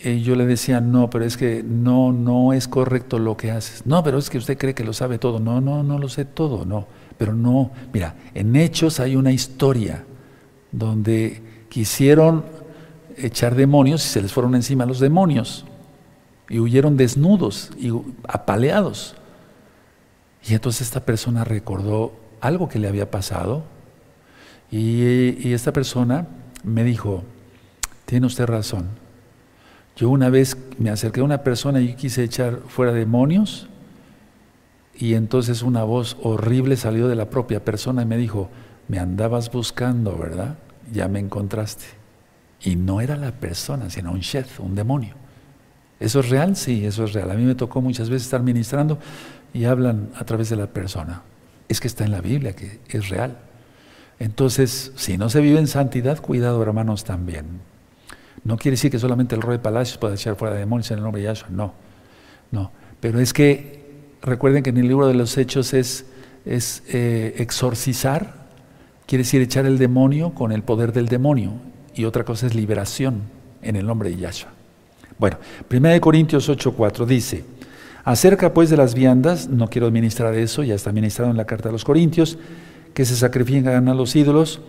eh, yo le decía, no, pero es que no, no es correcto lo que haces. No, pero es que usted cree que lo sabe todo. No, no, no lo sé todo, no. Pero no, mira, en Hechos hay una historia donde quisieron echar demonios y se les fueron encima los demonios y huyeron desnudos y apaleados. Y entonces esta persona recordó algo que le había pasado y, esta persona me dijo, tiene usted razón. Yo una vez me acerqué a una persona y quise echar fuera demonios y entonces una voz horrible salió de la propia persona y me dijo, me andabas buscando, ¿verdad? Ya me encontraste. Y no era la persona, sino un chef, un demonio. ¿Eso es real? Sí, eso es real. A mí me tocó muchas veces estar ministrando y hablan a través de la persona. Es que está en la Biblia, que es real. Entonces, si no se vive en santidad, cuidado hermanos también. No quiere decir que solamente el rey de palacios pueda echar fuera demonios en el nombre de Yahshua, no, no. Pero es que recuerden que en el libro de los hechos es, eh, exorcizar, quiere decir echar el demonio con el poder del demonio, y otra cosa es liberación en el nombre de Yahshua. Bueno, 1 Corintios 8:4 dice, acerca pues de las viandas, no quiero ministrar eso, ya está ministrado en la carta de los Corintios, que se sacrifican a los ídolos,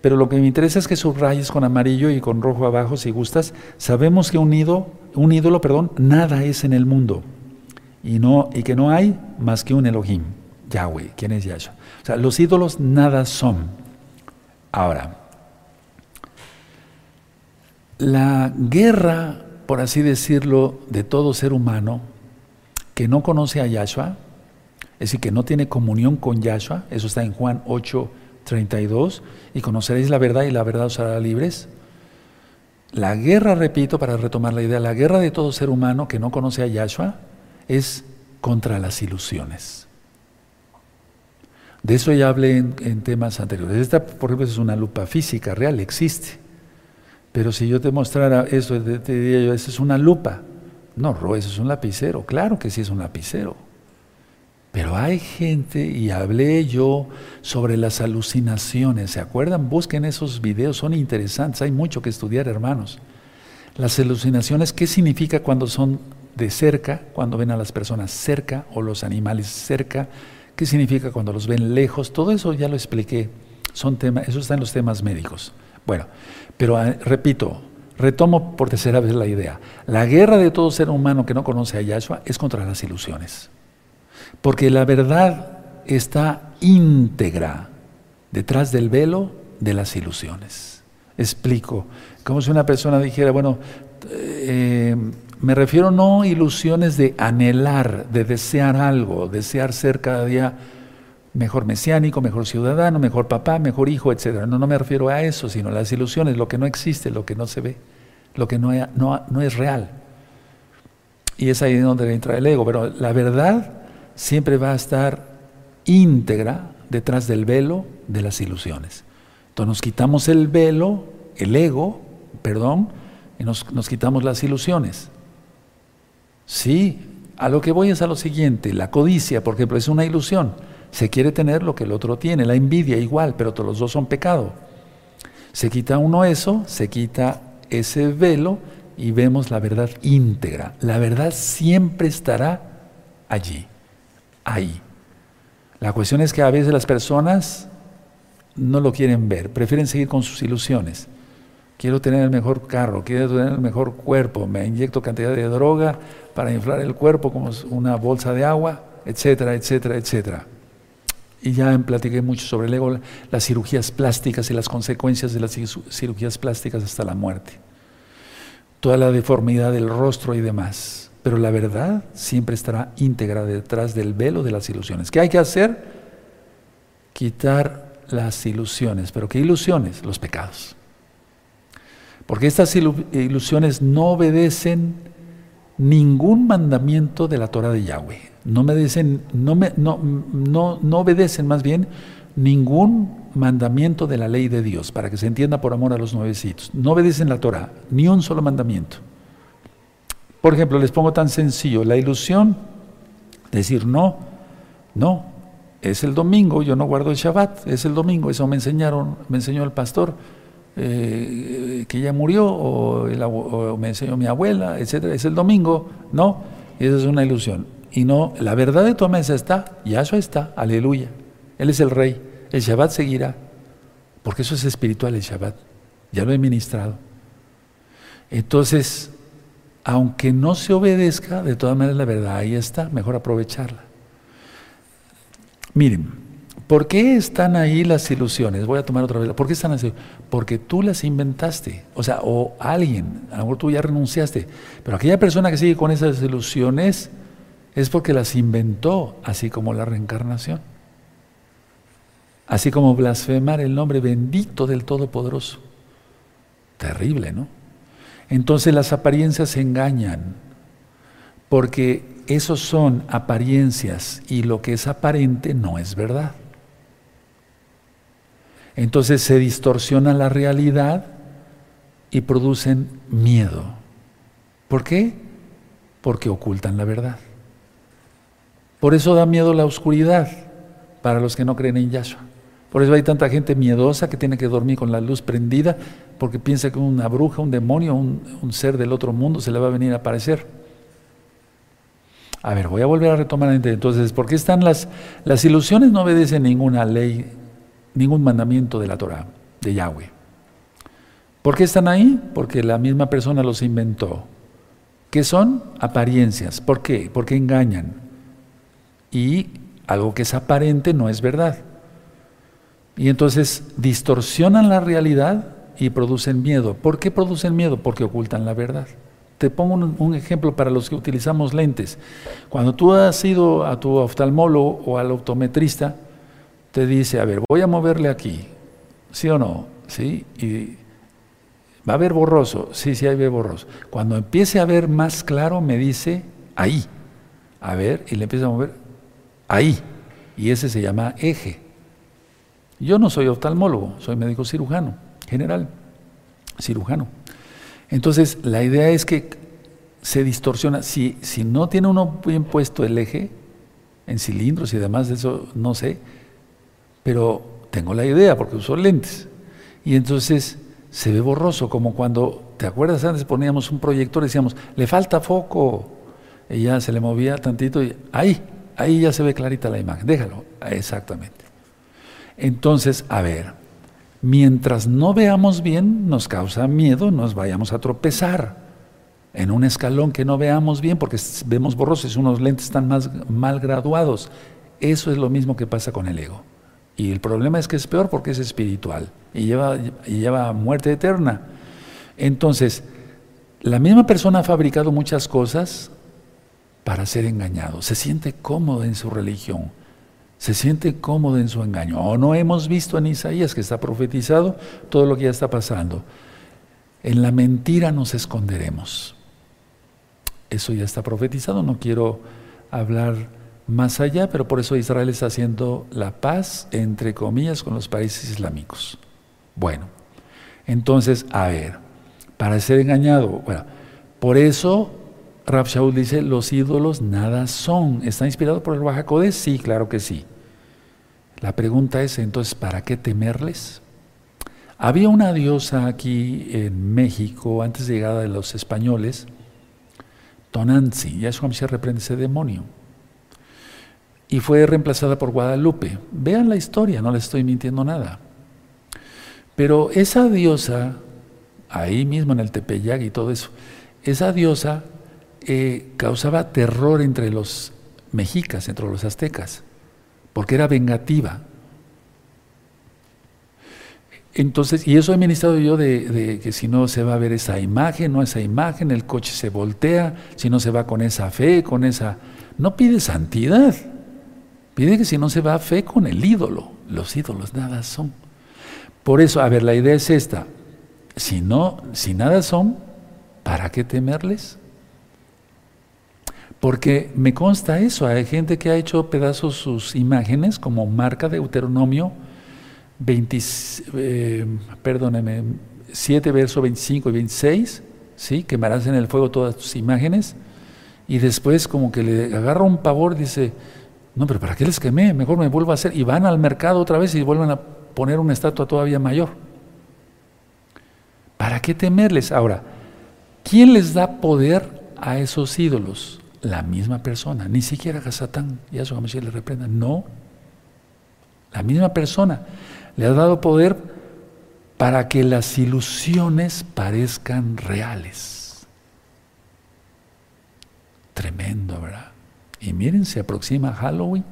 pero lo que me interesa es que subrayes con amarillo y con rojo abajo si gustas. Sabemos que un ídolo, un ídolo, perdón, nada es en el mundo y no y que no hay más que un Elohim, Yahweh, ¿quién es Yahshua? O sea, los ídolos nada son. Ahora, la guerra, por así decirlo, de todo ser humano que no conoce a Yahshua es decir, que no tiene comunión con Yahshua, eso está en Juan 8, 32, y conoceréis la verdad y la verdad os hará libres. La guerra, repito, para retomar la idea, la guerra de todo ser humano que no conoce a Yahshua es contra las ilusiones. De eso ya hablé en, temas anteriores. Esta, por ejemplo, es una lupa física real, existe. Pero si yo te mostrara eso, te diría yo, eso es una lupa. No, Ro, eso es un lapicero. Claro que sí es un lapicero. Pero hay gente, y hablé yo sobre las alucinaciones, ¿se acuerdan? Busquen esos videos, son interesantes, hay mucho que estudiar, hermanos. Las alucinaciones, ¿qué significa cuando son de cerca, cuando ven a las personas cerca o los animales cerca? ¿Qué significa cuando los ven lejos? Todo eso ya lo expliqué, son eso está en los temas médicos. Bueno, pero ah, repito, retomo por tercera vez la idea. La guerra de todo ser humano que no conoce a Yahshua es contra las ilusiones. Porque la verdad está íntegra detrás del velo de las ilusiones. Explico, como si una persona dijera, bueno, eh, me refiero no a ilusiones de anhelar, de desear algo, desear ser cada día mejor mesiánico, mejor ciudadano, mejor papá, mejor hijo, etc. No, no me refiero a eso, sino a las ilusiones, lo que no existe, lo que no se ve, lo que no, no, no es real. Y es ahí donde entra el ego. Pero la verdad siempre va a estar íntegra detrás del velo de las ilusiones. Entonces nos quitamos el velo, el ego, perdón, y nos, nos quitamos las ilusiones. Sí, a lo que voy es a lo siguiente, la codicia, por ejemplo, es una ilusión. Se quiere tener lo que el otro tiene, la envidia igual, pero todos los dos son pecado. Se quita uno eso, se quita ese velo y vemos la verdad íntegra. La verdad siempre estará allí ahí. La cuestión es que a veces las personas no lo quieren ver, prefieren seguir con sus ilusiones. Quiero tener el mejor carro, quiero tener el mejor cuerpo, me inyecto cantidad de droga para inflar el cuerpo como una bolsa de agua, etcétera, etcétera, etcétera. Y ya platiqué mucho sobre el ego, las cirugías plásticas y las consecuencias de las cirugías plásticas hasta la muerte. Toda la deformidad del rostro y demás pero la verdad siempre estará íntegra detrás del velo de las ilusiones. ¿Qué hay que hacer? Quitar las ilusiones. ¿Pero qué ilusiones? Los pecados. Porque estas ilusiones no obedecen ningún mandamiento de la Torah de Yahweh. No obedecen, no, me, no, no, no obedecen más bien ningún mandamiento de la ley de Dios, para que se entienda por amor a los nuevecitos. No obedecen la Torah, ni un solo mandamiento. Por ejemplo, les pongo tan sencillo, la ilusión, decir no, no, es el domingo, yo no guardo el Shabbat, es el domingo, eso me enseñaron, me enseñó el pastor eh, que ya murió, o, me enseñó mi abuela, etcétera, es el domingo, no, esa es una ilusión. Y no, la verdad de tu mesa está, y eso está, aleluya. Él es el rey, el Shabbat seguirá, porque eso es espiritual el Shabbat, ya lo he ministrado. Entonces, aunque no se obedezca, de todas maneras la verdad ahí está, mejor aprovecharla. Miren, ¿por qué están ahí las ilusiones? Voy a tomar otra vez. ¿Por qué están así? Porque tú las inventaste, o sea, o alguien, a lo mejor tú ya renunciaste, pero aquella persona que sigue con esas ilusiones es porque las inventó, así como la reencarnación. Así como blasfemar el nombre bendito del Todopoderoso. Terrible, ¿no? Entonces las apariencias engañan, porque esos son apariencias y lo que es aparente no es verdad. Entonces se distorsiona la realidad y producen miedo. ¿Por qué? Porque ocultan la verdad. Por eso da miedo la oscuridad para los que no creen en Yahshua. Por eso hay tanta gente miedosa que tiene que dormir con la luz prendida porque piensa que una bruja, un demonio, un, ser del otro mundo se le va a venir a aparecer. A ver, voy a volver a retomar entonces, ¿por qué están las, las ilusiones? No obedecen ninguna ley, ningún mandamiento de la Torah, de Yahweh. ¿Por qué están ahí? Porque la misma persona los inventó. ¿Qué son? Apariencias. ¿Por qué? Porque engañan. Y algo que es aparente no es verdad. Y entonces distorsionan la realidad y producen miedo. ¿Por qué producen miedo? Porque ocultan la verdad. Te pongo un, ejemplo para los que utilizamos lentes. Cuando tú has ido a tu oftalmólogo o al optometrista, te dice, a ver, voy a moverle aquí, ¿sí o no? ¿Sí? Y va a ver borroso, sí, sí, hay ve borroso. Cuando empiece a ver más claro, me dice, ahí, a ver, y le empieza a mover, ahí, y ese se llama eje. Yo no soy oftalmólogo, soy médico cirujano, general, cirujano. Entonces, la idea es que se distorsiona. Si, si no tiene uno bien puesto el eje, en cilindros y demás, eso no sé, pero tengo la idea porque uso lentes. Y entonces se ve borroso, como cuando, ¿te acuerdas? Antes poníamos un proyector y decíamos, le falta foco. Y ya se le movía tantito y ahí, ahí ya se ve clarita la imagen. Déjalo, exactamente. Entonces, a ver, mientras no veamos bien, nos causa miedo, nos vayamos a tropezar en un escalón que no veamos bien porque vemos borrosos, unos lentes están más mal graduados. Eso es lo mismo que pasa con el ego. Y el problema es que es peor porque es espiritual y lleva, y lleva muerte eterna. Entonces, la misma persona ha fabricado muchas cosas para ser engañado. Se siente cómodo en su religión, se siente cómodo en su engaño. O no hemos visto en Isaías que está profetizado todo lo que ya está pasando. En la mentira nos esconderemos. Eso ya está profetizado, no quiero hablar más allá, pero por eso Israel está haciendo la paz, entre comillas, con los países islámicos. Bueno, entonces, a ver, para ser engañado, bueno, por eso Rab Shaul dice, los ídolos nada son. ¿Está inspirado por el Bajacodes? Sí, claro que sí. La pregunta es, entonces, ¿para qué temerles? Había una diosa aquí en México, antes de llegada de los españoles, Tonanzi, Yahshua se reprende ese demonio. Y fue reemplazada por Guadalupe. Vean la historia, no les estoy mintiendo nada. Pero esa diosa, ahí mismo en el Tepeyac y todo eso, esa diosa eh, causaba terror entre los mexicas, entre los aztecas, porque era vengativa. Entonces, y eso he ministrado yo de, que si no se va a ver esa imagen, no esa imagen, el coche se voltea, si no se va con esa fe, con esa... No pide santidad, pide que si no se va fe con el ídolo. Los ídolos nada son. Por eso, a ver, la idea es esta. Si no, si nada son, ¿para qué temerles? Porque me consta eso, hay gente que ha hecho pedazos sus imágenes como marca de Deuteronomio 20, eh, perdóneme, 7, verso 25 y 26, ¿sí? quemarás en el fuego todas tus imágenes, y después como que le agarra un pavor, dice, no, pero ¿para qué les quemé? Mejor me vuelvo a hacer, y van al mercado otra vez y vuelven a poner una estatua todavía mayor. ¿Para qué temerles? Ahora, ¿quién les da poder a esos ídolos? La misma persona, ni siquiera a Satán, y a su le reprenda, no, la misma persona. Le ha dado poder para que las ilusiones parezcan reales. Tremendo, ¿verdad? Y miren, se aproxima Halloween,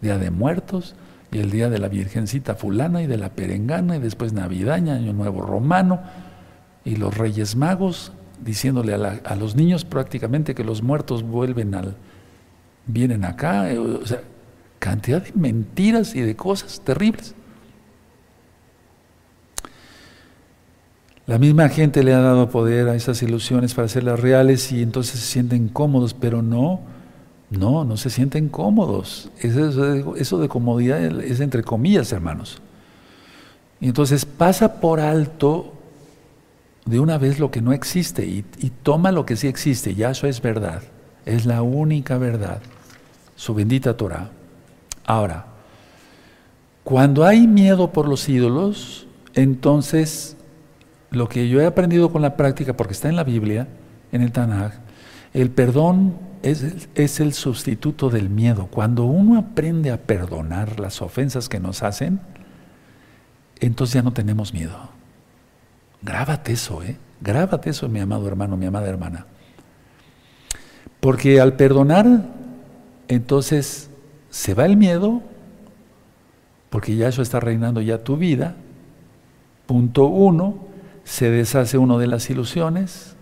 Día de Muertos, y el Día de la Virgencita Fulana y de la Perengana, y después Navidaña, Año Nuevo Romano, y los Reyes Magos, diciéndole a, los niños prácticamente que los muertos vuelven al, vienen acá, eh, o sea, cantidad de mentiras y de cosas terribles. La misma gente le ha dado poder a esas ilusiones para hacerlas reales y entonces se sienten cómodos, pero no, no, no se sienten cómodos. Eso, de comodidad es entre comillas, hermanos. Y entonces pasa por alto de una vez lo que no existe y, toma lo que sí existe. Ya eso es verdad. Es la única verdad. Su bendita Torah. Ahora, cuando hay miedo por los ídolos, entonces lo que yo he aprendido con la práctica, porque está en la Biblia, en el Tanaj, el perdón es, el sustituto del miedo. Cuando uno aprende a perdonar las ofensas que nos hacen, entonces ya no tenemos miedo. Grábate eso, ¿eh? Grábate eso, mi amado hermano, mi amada hermana. Porque al perdonar, entonces se va el miedo, porque ya eso está reinando ya tu vida. Punto uno se deshace uno de las ilusiones,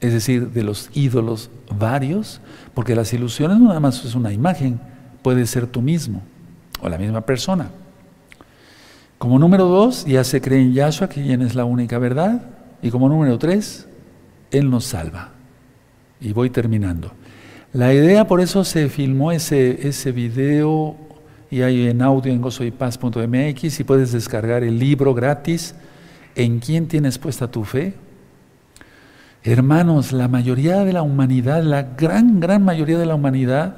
es decir, de los ídolos varios, porque las ilusiones no nada más es una imagen, puede ser tú mismo, o la misma persona. Como número dos, ya se cree en Yahshua, que es la única verdad. Y como número tres, Él nos salva. Y voy terminando. La idea, por eso se filmó ese, ese video y hay en audio en gozoypaz.mx y puedes descargar el libro gratis. ¿En quién tienes puesta tu fe? Hermanos, la mayoría de la humanidad, la gran, gran mayoría de la humanidad,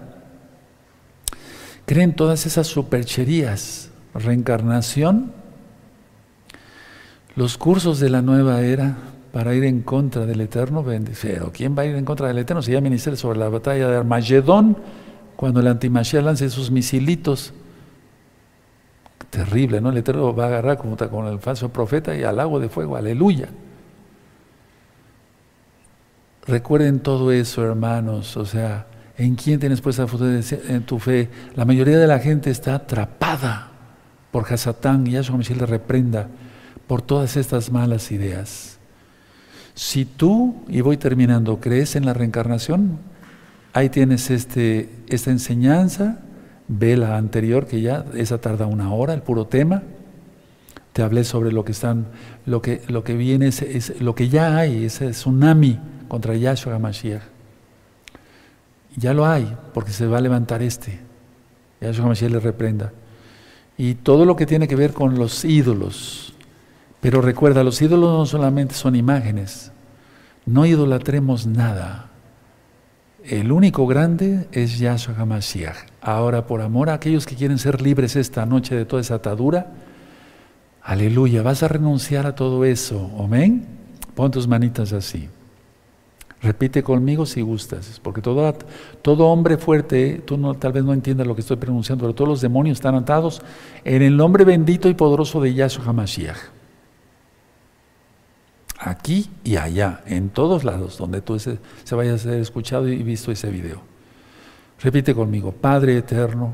creen todas esas supercherías reencarnación, los cursos de la nueva era para ir en contra del Eterno, pero ¿quién va a ir en contra del Eterno? Si ya ministré sobre la batalla de Armagedón, cuando el antimashiach lance sus misilitos, terrible, ¿no? El Eterno va a agarrar como con el falso profeta y al agua de fuego, aleluya. Recuerden todo eso, hermanos, o sea, ¿en quién tienes puesta en tu fe? La mayoría de la gente está atrapada por Hasatán, y Yahshua Mashiach le reprenda por todas estas malas ideas. Si tú, y voy terminando, crees en la reencarnación, ahí tienes este, esta enseñanza, ve la anterior, que ya, esa tarda una hora, el puro tema. Te hablé sobre lo que están, lo que, lo que viene, es, lo que ya hay, ese tsunami contra Yahshua Mashiach. Ya lo hay, porque se va a levantar este. Yahshua Mashiach le reprenda y todo lo que tiene que ver con los ídolos. Pero recuerda, los ídolos no solamente son imágenes, no idolatremos nada. El único grande es Yahshua HaMashiach. Ahora, por amor a aquellos que quieren ser libres esta noche de toda esa atadura, aleluya, vas a renunciar a todo eso. Amén. Pon tus manitas así. Repite conmigo si gustas, porque todo, todo hombre fuerte, tú tal vez no entiendas lo que estoy pronunciando, pero todos los demonios están atados en el nombre bendito y poderoso de Yahshua HaMashiach. Aquí y allá, en todos lados donde tú se, se vaya a ser escuchado y visto ese video. Repite conmigo, Padre eterno,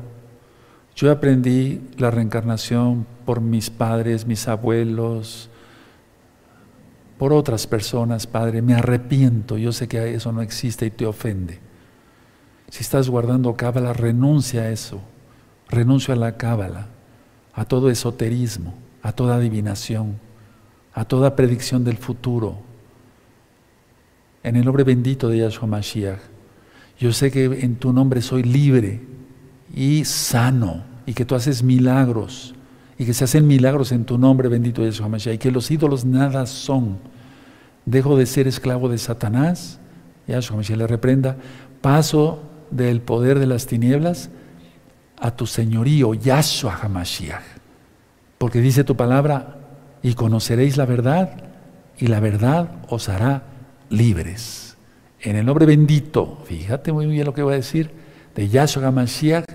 yo aprendí la reencarnación por mis padres, mis abuelos, por otras personas, Padre, me arrepiento, yo sé que eso no existe y te ofende. Si estás guardando cábala, renuncia a eso, renuncio a la cábala, a todo esoterismo, a toda adivinación, a toda predicción del futuro. En el nombre bendito de Yahshua Mashiach, yo sé que en tu nombre soy libre y sano y que tú haces milagros y que se hacen milagros en tu nombre bendito Yahshua Mashiach y que los ídolos nada son dejo de ser esclavo de Satanás, Yahshua le reprenda, paso del poder de las tinieblas a tu señorío, Yahshua HaMashiach. Porque dice tu palabra, y conoceréis la verdad, y la verdad os hará libres. En el nombre bendito, fíjate muy bien lo que voy a decir, de Yahshua HaMashiach,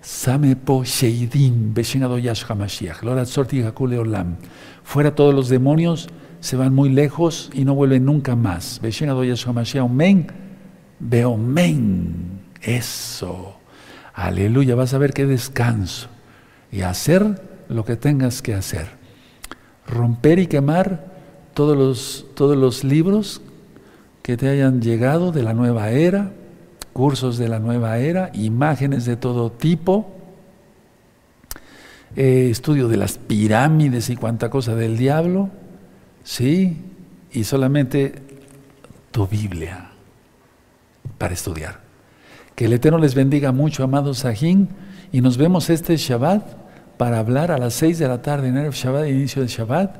Samepo Sheidim, Beshinado Yahshua HaMashiach, Lora Tzorti Olam. Fuera todos los demonios, se van muy lejos y no vuelven nunca más. Veo men. Eso. Aleluya. Vas a ver qué descanso. Y hacer lo que tengas que hacer. Romper y quemar todos los, todos los libros que te hayan llegado de la nueva era, cursos de la nueva era, imágenes de todo tipo, eh, estudio de las pirámides y cuánta cosa del diablo, Sí, y solamente tu Biblia para estudiar. Que el Eterno les bendiga mucho, amados Sajín, y nos vemos este Shabbat para hablar a las seis de la tarde en el Shabbat, inicio del Shabbat,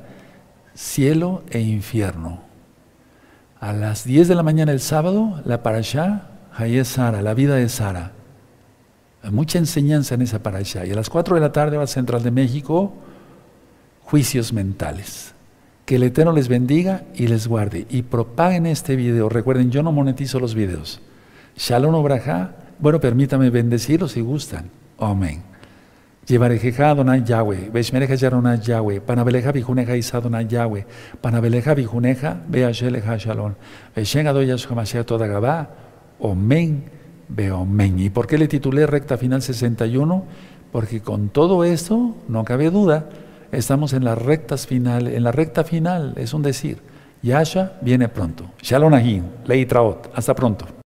cielo e infierno. A las 10 de la mañana el sábado, la parashá, Hayé Sara, la vida de Sara. Mucha enseñanza en esa parashá. Y a las 4 de la tarde va a Central de México, juicios mentales. Que el Eterno les bendiga y les guarde. Y propaguen este video. Recuerden, yo no monetizo los videos. Shalom Obraja. Bueno, permítame bendecirlos si gustan. Amén. Llevarejeja Adonai Yahweh, Beshmereja Yaronai Yahweh, Panabeleja Bijuneja Isadonai Yahweh, Panabeleja Bijuneja, Beasheleja Shalom, Beshen Adoya Shomashia Toda Gabá, Omen, Beomen. ¿Y por qué le titulé Recta Final 61? Porque con todo esto, no cabe duda, Estamos en las rectas final, en la recta final, es un decir. Yasha viene pronto. Shalom Ahim, Traot. Hasta pronto.